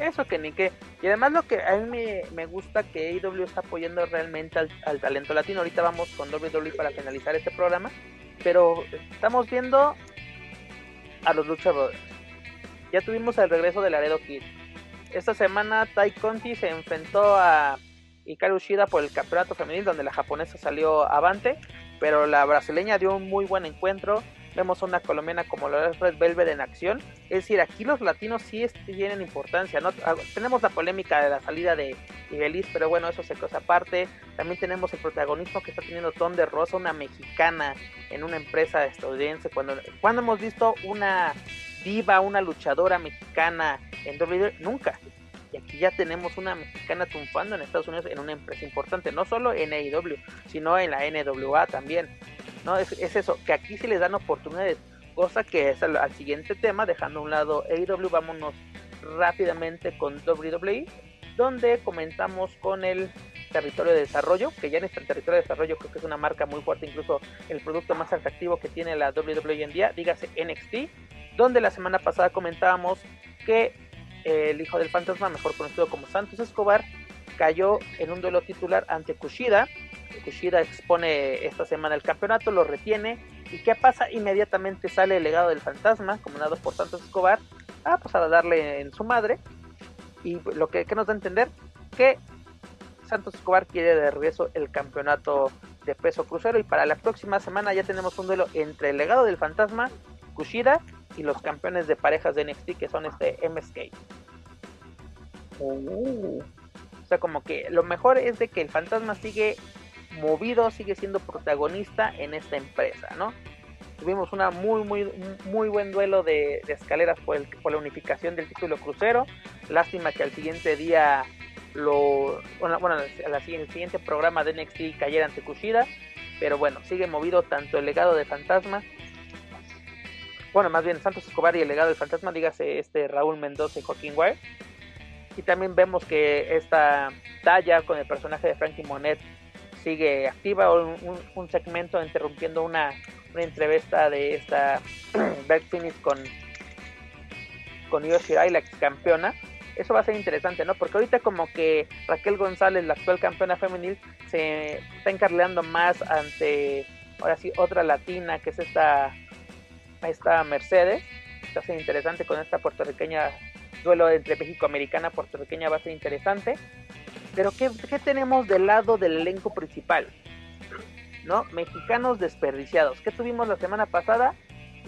Eso que ni qué. Y además lo que a mí me, gusta que AEW está apoyando realmente al, talento latino. Ahorita vamos con WWE para finalizar este programa. Pero estamos viendo a los luchadores. Ya tuvimos el regreso de Laredo Kid. Esta semana Tai Conti se enfrentó a Hikaru Shida por el campeonato femenil donde la japonesa salió avante, pero la brasileña dio un muy buen encuentro. Vemos a una colombiana como la Red Velvet en acción. Es decir, aquí los latinos sí tienen importancia. ¿no? Ah, tenemos la polémica de la salida de Ibelis, pero bueno, eso se cosa aparte. También tenemos el protagonismo que está teniendo Tom de Rosa, una mexicana en una empresa estadounidense. Cuando, cuando hemos visto una diva, una luchadora mexicana en WWE, nunca. Y aquí ya tenemos una mexicana triunfando en Estados Unidos en una empresa importante, no solo en AEW, sino en la NWA también. No es, eso, que aquí se les dan oportunidades, cosa que es al, siguiente tema, dejando a un lado AEW, vámonos rápidamente con WWE, donde comentamos con el territorio de desarrollo, que ya en este territorio de desarrollo creo que es una marca muy fuerte, incluso el producto más atractivo que tiene la WWE hoy en día, dígase NXT, donde la semana pasada comentábamos que eh, el hijo del fantasma, mejor conocido como Santos Escobar, cayó en un duelo titular ante Kushida. Kushida expone esta semana el campeonato, lo retiene. ¿Y qué pasa? Inmediatamente sale el legado del fantasma, comandado por Santos Escobar, a, pues, a darle en su madre. Y lo que, que nos da a entender que Santos Escobar quiere de regreso el campeonato de peso crucero. Y para la próxima semana ya tenemos un duelo entre el legado del fantasma, Kushida y los campeones de parejas de NXT que son este MSK. Uh. O sea, como que lo mejor es de que el fantasma sigue movido, sigue siendo protagonista en esta empresa, ¿no? Tuvimos una muy, muy, muy buen duelo de, escaleras por, la unificación del título crucero. Lástima que al siguiente día, lo, bueno, al siguiente programa de NXT cayera ante Kushida. Pero bueno, sigue movido tanto el legado de Fantasma bueno, más bien Santos Escobar y el legado del fantasma, dígase este Raúl Mendoza y Joaquín Wire. Y también vemos que esta talla con el personaje de Frankie Monet sigue activa, un, segmento interrumpiendo una, entrevista de esta Back Finish con, con Io Shirai, la campeona. Eso va a ser interesante, ¿no? Porque ahorita como que Raquel González, la actual campeona femenil, se está encarleando más ante, ahora sí, otra latina, que es esta esta Mercedes. Va a ser interesante con esta puertorriqueña, duelo entre México-Americana, puertorriqueña va a ser interesante. Pero ¿qué, tenemos del lado del elenco principal? ¿No? Mexicanos desperdiciados. ¿Qué tuvimos la semana pasada?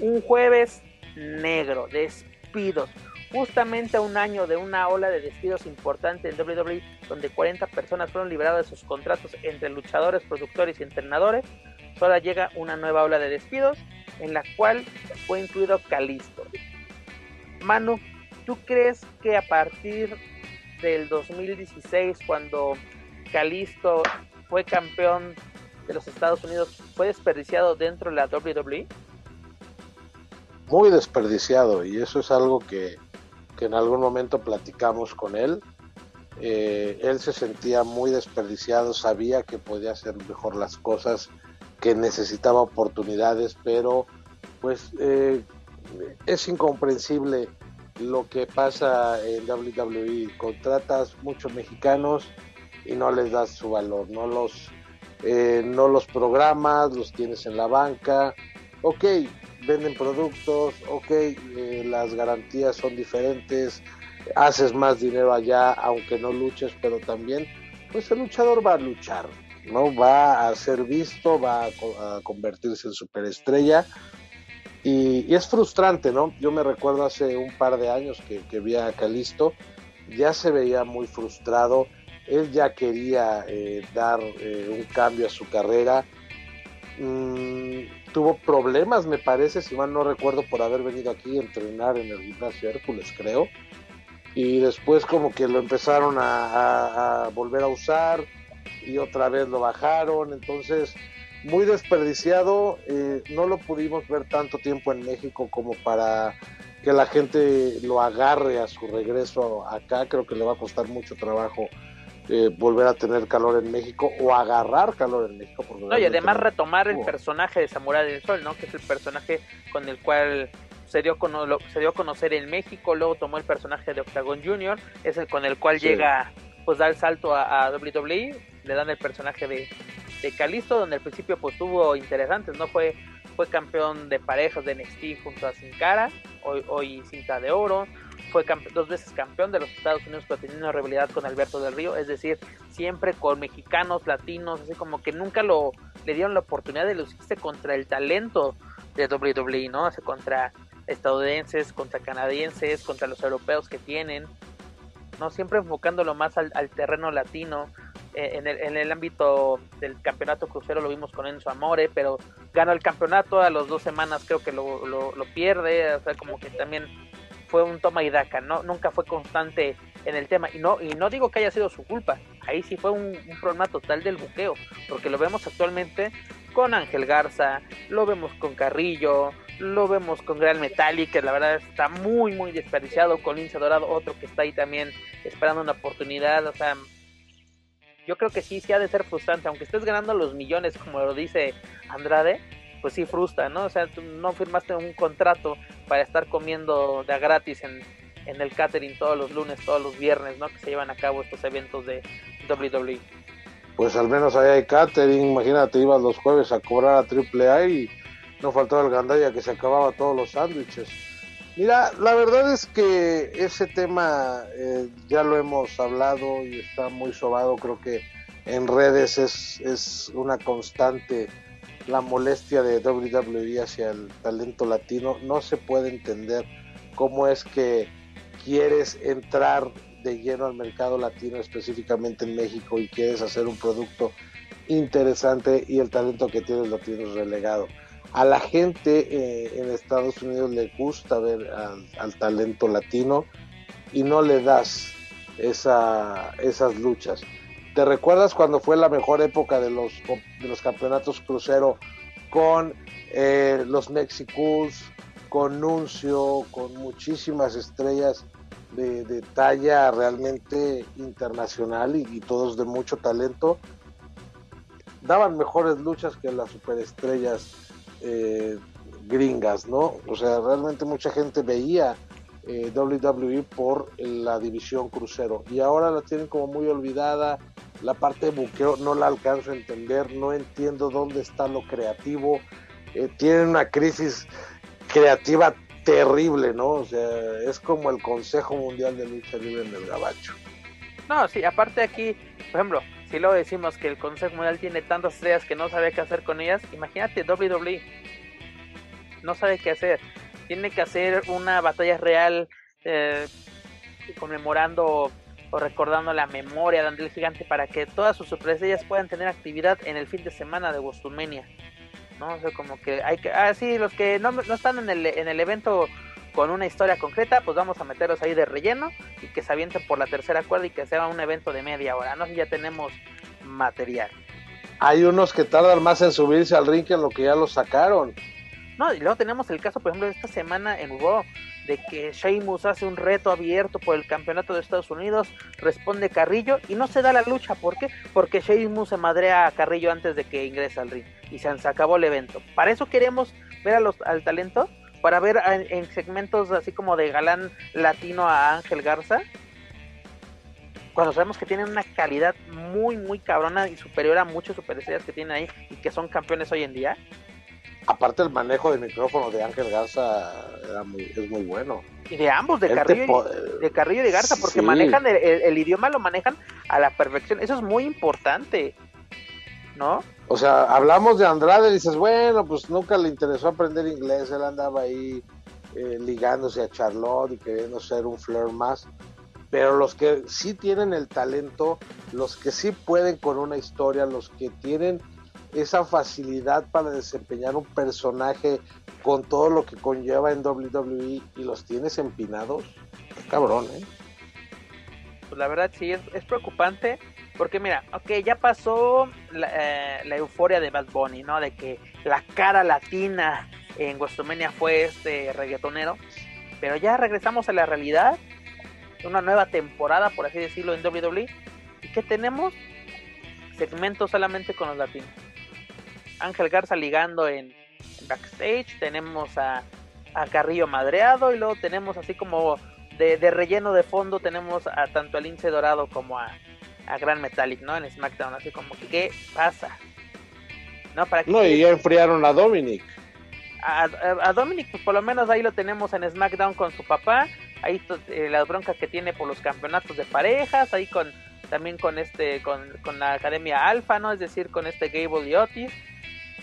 Un jueves negro, despidos. Justamente a un año de una ola de despidos importante en WWE, donde 40 personas fueron liberadas de sus contratos entre luchadores, productores y entrenadores. Ahora llega una nueva ola de despidos en la cual fue incluido Calisto. Manu, ¿tú crees que a partir del 2016, cuando Calisto fue campeón de los Estados Unidos, fue desperdiciado dentro de la WWE? Muy desperdiciado, y eso es algo que, en algún momento platicamos con él. Eh, él se sentía muy desperdiciado, sabía que podía hacer mejor las cosas que necesitaba oportunidades, pero pues eh, es incomprensible lo que pasa en WWE. Contratas muchos mexicanos y no les das su valor, no los, eh, no los programas, los tienes en la banca. Ok, venden productos, ok, eh, las garantías son diferentes, haces más dinero allá aunque no luches, pero también pues el luchador va a luchar, ¿no? Va a ser visto, va a, convertirse en superestrella y, es frustrante, ¿no? Yo me recuerdo hace un par de años que, vi a Calisto, ya se veía muy frustrado, él ya quería eh, dar eh, un cambio a su carrera, mm, tuvo problemas, me parece, si mal no recuerdo, por haber venido aquí a entrenar en el gimnasio Hércules, creo. Y después como que lo empezaron a, volver a usar y otra vez lo bajaron. Entonces, muy desperdiciado. Eh, no lo pudimos ver tanto tiempo en México como para que la gente lo agarre a su regreso acá. Creo que le va a costar mucho trabajo eh, volver a tener calor en México o agarrar calor en México. No, y además retomar el personaje de Samurai del Sol, ¿no? Que es el personaje con el cual se dio, se dio a conocer en México, luego tomó el personaje de Octagon Junior, es el con el cual llega, pues da el salto a, WWE, le dan el personaje de, de Calisto, donde al principio pues tuvo interesantes, ¿no? Fue, fue campeón de parejas de NXT junto a Sin Cara, hoy, hoy cinta de oro, fue dos veces campeón de los Estados Unidos, pero tenía una rivalidad con Alberto del Río, es decir, siempre con mexicanos, latinos, así como que nunca lo le dieron la oportunidad de lucirse contra el talento de WWE, ¿no? O contra estadounidenses, contra canadienses, contra los europeos que tienen, ¿no? Siempre enfocándolo más al, terreno latino. Eh, en, el, en, el, ámbito del campeonato crucero lo vimos con Enzo Amore, pero ganó el campeonato, a las dos semanas creo que lo, lo, pierde, o sea, como que también fue un toma y daca, ¿no? Nunca fue constante en el tema. Y no, y no digo que haya sido su culpa, ahí sí fue un, problema total del buqueo, porque lo vemos actualmente con Ángel Garza, lo vemos con Carrillo, lo vemos con Gran Metallic, que la verdad está muy, muy desperdiciado, con Lince Dorado, otro que está ahí también esperando una oportunidad, o sea, yo creo que sí, sí ha de ser frustrante, aunque estés ganando los millones, como lo dice Andrade, pues sí frustra, ¿no? O sea, tú no firmaste un contrato para estar comiendo de a gratis en, en el catering todos los lunes, todos los viernes, ¿no? Que se llevan a cabo estos eventos de WWE. Pues al menos ahí hay catering, imagínate, ibas los jueves a cobrar a AAA y no faltaba el gandalla que se acababa todos los sándwiches. Mira, la verdad es que ese tema eh, ya lo hemos hablado y está muy sobado, creo que en redes es, es una constante la molestia de WWE hacia el talento latino. No se puede entender cómo es que quieres entrar de lleno al mercado latino, específicamente en México, y quieres hacer un producto interesante y el talento que tienes lo tienes relegado. A la gente eh, en Estados Unidos le gusta ver al, talento latino y no le das esa, esas luchas. ¿Te recuerdas cuando fue la mejor época de los, de los campeonatos crucero con eh, los Mexicus, con Nuncio, con muchísimas estrellas de, talla realmente internacional y, todos de mucho talento? Daban mejores luchas que las superestrellas eh, gringas, ¿no? O sea, realmente mucha gente veía eh, WWE por la división crucero y ahora la tienen como muy olvidada la parte de buqueo no la alcanzo a entender, no entiendo dónde está lo creativo. Eh, tienen una crisis creativa terrible, ¿no? O sea, es como el Consejo Mundial de Lucha Libre en el Gabacho. No, sí, aparte aquí, por ejemplo, si lo decimos que el Consejo Mundial tiene tantas estrellas que no sabe qué hacer con ellas, imagínate WWE. No sabe qué hacer. Tiene que hacer una batalla real eh, conmemorando o recordando la memoria de Andrés Gigante para que todas sus superestrellas puedan tener actividad en el fin de semana de Bostumenia. ¿no? O sea, como que hay que, ah, sí, los que no, no están en el, en el evento con una historia concreta, pues vamos a meterlos ahí de relleno y que se avienten por la tercera cuerda y que sea un evento de media hora, ¿no? Ya tenemos material. Hay unos que tardan más en subirse al ring que en lo que ya los sacaron. No, y luego tenemos el caso, por ejemplo, de esta semana en Raw, de que Sheamus hace un reto abierto por el campeonato de Estados Unidos, responde Carrillo y no se da la lucha. ¿Por qué? Porque Sheamus se madrea a Carrillo antes de que ingrese al ring y se, acabó el evento. ¿Para eso queremos ver a los, al talento? Para ver en, segmentos así como de galán latino a Ángel Garza, cuando sabemos que tienen una calidad muy, muy cabrona y superior a muchos superestrellas que tienen ahí y que son campeones hoy en día. Aparte el manejo del micrófono de Ángel Garza era muy, es muy bueno. Y de ambos, de Carrillo, y, de Carrillo y de Garza, porque manejan el, idioma, lo manejan a la perfección. Eso es muy importante, ¿no? O sea, hablamos de Andrade y dices, bueno, pues nunca le interesó aprender inglés, él andaba ahí eh, ligándose a Charlotte y queriendo ser un flair más pero los que sí tienen el talento, los que sí pueden con una historia, los que tienen esa facilidad para desempeñar un personaje con todo lo que conlleva en WWE y los tienes empinados, cabrón, ¿eh? Pues la verdad sí, es, preocupante porque mira, ok, ya pasó la, eh, la, euforia de Bad Bunny, ¿no? De que la cara latina en WrestleMania fue este reggaetonero, pero ya regresamos a la realidad una nueva temporada, por así decirlo, en WWE. ¿Y qué tenemos? Segmentos solamente con los latinos. Ángel Garza ligando en, backstage, tenemos a, a, Carrillo madreado y luego tenemos así como de, relleno de fondo, tenemos a tanto a Lince Dorado como a, a Gran Metallic, ¿no? En SmackDown, así como que, ¿qué pasa? No, ¿para no y ya enfriaron a Dominic. A, a, Dominic, pues por lo menos ahí lo tenemos en SmackDown con su papá ahí eh, las broncas que tiene por los campeonatos de parejas, ahí con también con este con, la Academia Alfa, ¿no? Es decir, con este Gable y Otis.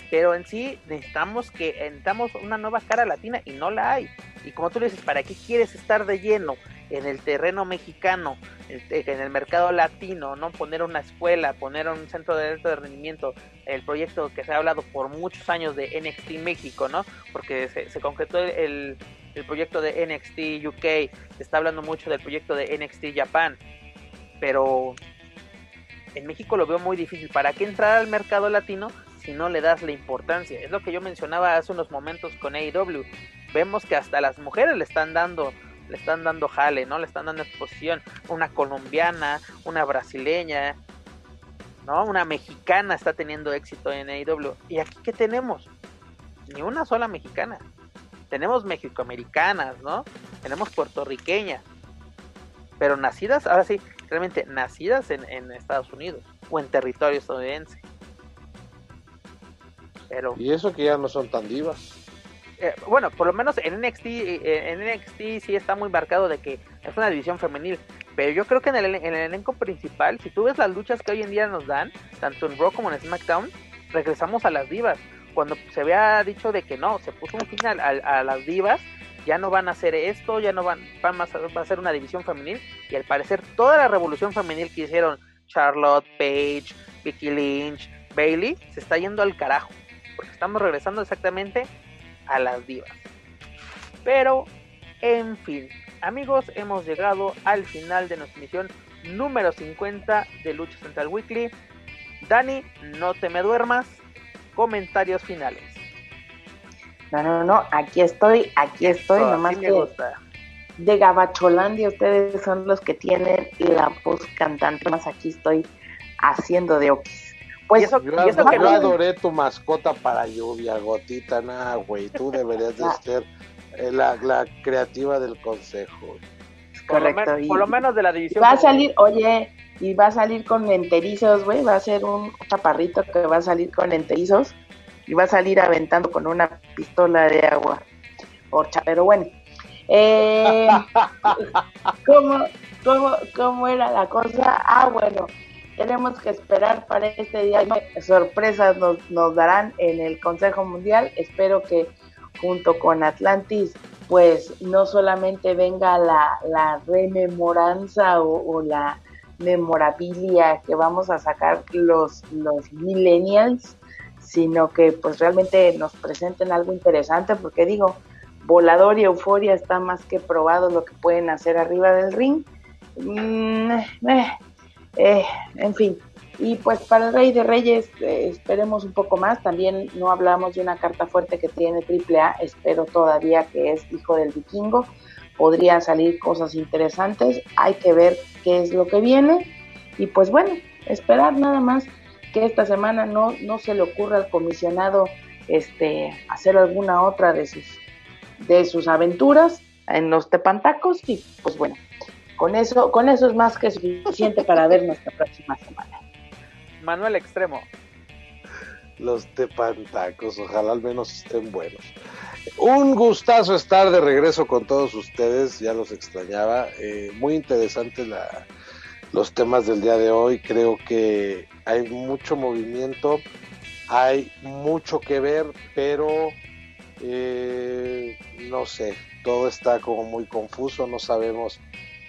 Pero en sí necesitamos que necesitamos una nueva cara latina y no la hay. Y como tú le dices, ¿para qué quieres estar de lleno en el terreno mexicano, en el mercado latino, no poner una escuela, poner un centro de alto rendimiento, el proyecto que se ha hablado por muchos años de NXT México, ¿no? Porque se, se concretó el, el proyecto de NXT UK, se está hablando mucho del proyecto de NXT Japan, pero en México lo veo muy difícil. ¿Para qué entrar al mercado latino si no le das la importancia? Es lo que yo mencionaba hace unos momentos con AEW. Vemos que hasta las mujeres le están dando le están dando jale, ¿no? Le están dando exposición. Una colombiana, una brasileña, ¿no? Una mexicana está teniendo éxito en AEW. ¿Y aquí qué tenemos? Ni una sola mexicana tenemos mexicoamericanas, ¿no? Tenemos puertorriqueñas, pero nacidas, ahora sí, realmente nacidas en, Estados Unidos o en territorio estadounidense. Pero, y eso que ya no son tan divas. Eh, bueno, por lo menos en NXT, eh, en NXT sí está muy marcado de que es una división femenil, pero yo creo que en el, en el elenco principal, si tú ves las luchas que hoy en día nos dan, tanto en Raw como en SmackDown, regresamos a las divas. Cuando se había dicho de que no, se puso un final a, las divas, ya no van a hacer esto, ya no van, van a, va a ser una división femenil, y al parecer toda la revolución femenil que hicieron Charlotte, Paige, Vicky Lynch, Bailey, se está yendo al carajo, porque estamos regresando exactamente a las divas. Pero, en fin, amigos, hemos llegado al final de nuestra emisión número 50 de Lucha Central Weekly. Dani, no te me duermas, comentarios finales. No, no, no, aquí estoy, aquí estoy, nomás que de Gabacholandia ustedes son los que tienen la voz cantante, más aquí estoy haciendo de Oquis. Pues, eso, yo, adoré tu mascota para lluvia, gotita, nada, güey, tú deberías de ser eh, la, creativa del consejo. Correcto. Por lo, menos de la división. Va a salir, oye, y va a salir con enterizos, güey, va a ser un chaparrito que va a salir con enterizos y va a salir aventando con una pistola de agua. Orcha, pero bueno. Eh, ¿cómo, cómo, cómo era la cosa? Ah, bueno, tenemos que esperar para este día. Sorpresas nos, nos darán en el Consejo Mundial. Espero que junto con Atlantis, pues no solamente venga la, la rememoranza o la memorabilia que vamos a sacar los, los millennials, sino que pues realmente nos presenten algo interesante, porque digo, volador y euforia está más que probado lo que pueden hacer arriba del ring. Mm, eh, eh, en fin, y pues para el Rey de Reyes eh, esperemos un poco más. También no hablamos de una carta fuerte que tiene AAA. Espero todavía que es Hijo del Vikingo. Podrían salir cosas interesantes, hay que ver qué es lo que viene. Y pues bueno, esperar nada más que esta semana no, no se le ocurra al comisionado este hacer alguna otra de sus de sus aventuras en los tepantacos. Y pues bueno, con eso, con eso es más que suficiente para ver nuestra próxima semana. Manuel Extremo. Los tepantacos, ojalá al menos estén buenos. Un gustazo estar de regreso con todos ustedes, ya los extrañaba. Eh, muy interesante la, los temas del día de hoy. Creo que hay mucho movimiento, hay mucho que ver, pero eh, no sé, todo está como muy confuso, no sabemos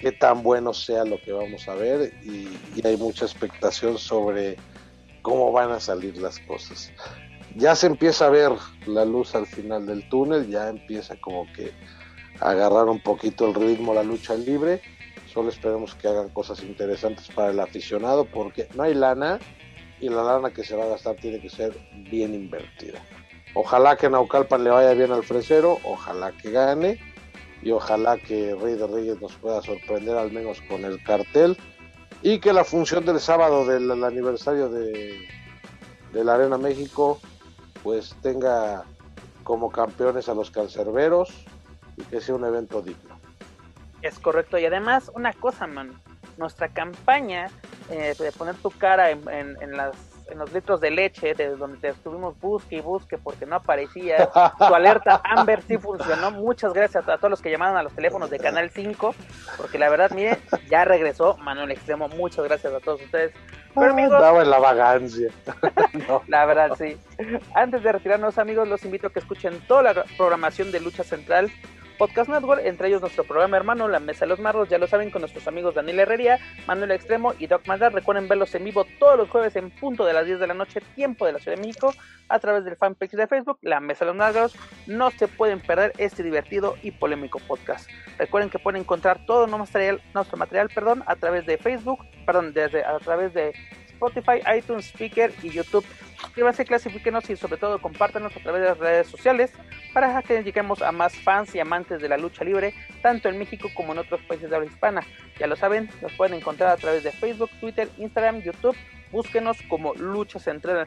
qué tan bueno sea lo que vamos a ver y, hay mucha expectación sobre cómo van a salir las cosas. Ya se empieza a ver la luz al final del túnel, ya empieza como que a agarrar un poquito el ritmo la lucha libre. Solo esperemos que hagan cosas interesantes para el aficionado porque no hay lana y la lana que se va a gastar tiene que ser bien invertida. Ojalá que Naucalpan le vaya bien al fresero, ojalá que gane y ojalá que Rey de Reyes nos pueda sorprender al menos con el cartel y que la función del sábado del, aniversario de, de, la Arena México pues tenga como campeones a los cancerberos y que sea un evento digno. Es correcto y además una cosa, man, nuestra campaña eh, de poner tu cara en, en, en las en los litros de leche, de donde te estuvimos busque y busque porque no aparecía. Tu alerta Amber sí funcionó. Muchas gracias a todos los que llamaron a los teléfonos de Canal 5, porque la verdad, miren, ya regresó Manuel Extremo. Muchas gracias a todos ustedes. Pero amigos, Daba en la vagancia. La verdad, sí. Antes de retirarnos, amigos, los invito a que escuchen toda la programación de Lucha Central Podcast Network, entre ellos nuestro programa hermano, La Mesa de los Marros, ya lo saben, con nuestros amigos Daniel Herrería, Manuel Extremo y Doc Madar. Recuerden verlos en vivo todos los jueves en punto de las 10 de la noche, tiempo de la Ciudad de México, a través del fanpage de Facebook, La Mesa de los Marros. No se pueden perder este divertido y polémico podcast. Recuerden que pueden encontrar todo nuestro material, material perdón, a través de Facebook, perdón, desde, a través de Spotify, iTunes, Speaker y YouTube. Suscríbanse, clasifíquenos y sobre todo compártanos a través de las redes sociales para que lleguemos a más fans y amantes de la lucha libre, tanto en México como en otros países de habla hispana. Ya lo saben, nos pueden encontrar a través de Facebook, Twitter, Instagram, YouTube. Búsquenos como Lucha Central.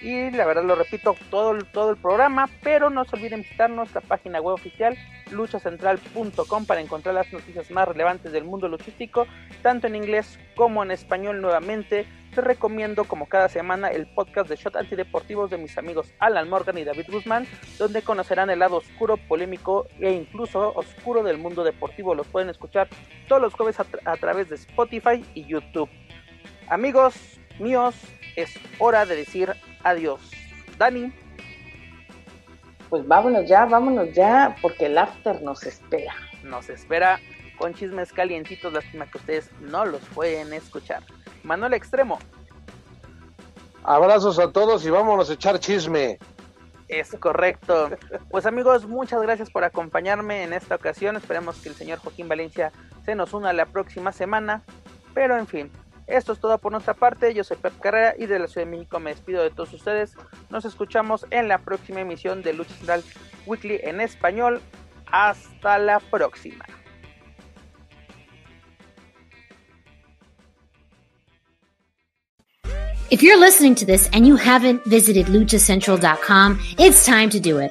Y la verdad lo repito todo, todo el programa, pero no se olviden visitar nuestra página web oficial luchacentral.com para encontrar las noticias más relevantes del mundo luchístico, tanto en inglés como en español nuevamente. Te recomiendo como cada semana el podcast de Shot Antideportivos de mis amigos Alan Morgan y David Guzmán, donde conocerán el lado oscuro, polémico e incluso oscuro del mundo deportivo. Los pueden escuchar todos los jueves a través de Spotify y YouTube. Amigos míos, es hora de decir adiós. Dani. Pues vámonos ya, vámonos ya, porque el after nos espera. Nos espera con chismes calientitos, lástima que ustedes no los pueden escuchar. Manuel Extremo. Abrazos a todos y vámonos a echar chisme. Es correcto. Pues amigos, muchas gracias por acompañarme en esta ocasión. Esperemos que el señor Joaquín Valencia se nos una la próxima semana. Pero en fin, esto es todo por nuestra parte. Yo soy Pep Carrera y de la Ciudad de México me despido de todos ustedes. Nos escuchamos en la próxima emisión de Lucha Central Weekly en español. Hasta la próxima. If you're listening to this and you haven't visited luchacentral.com, it's time to do it.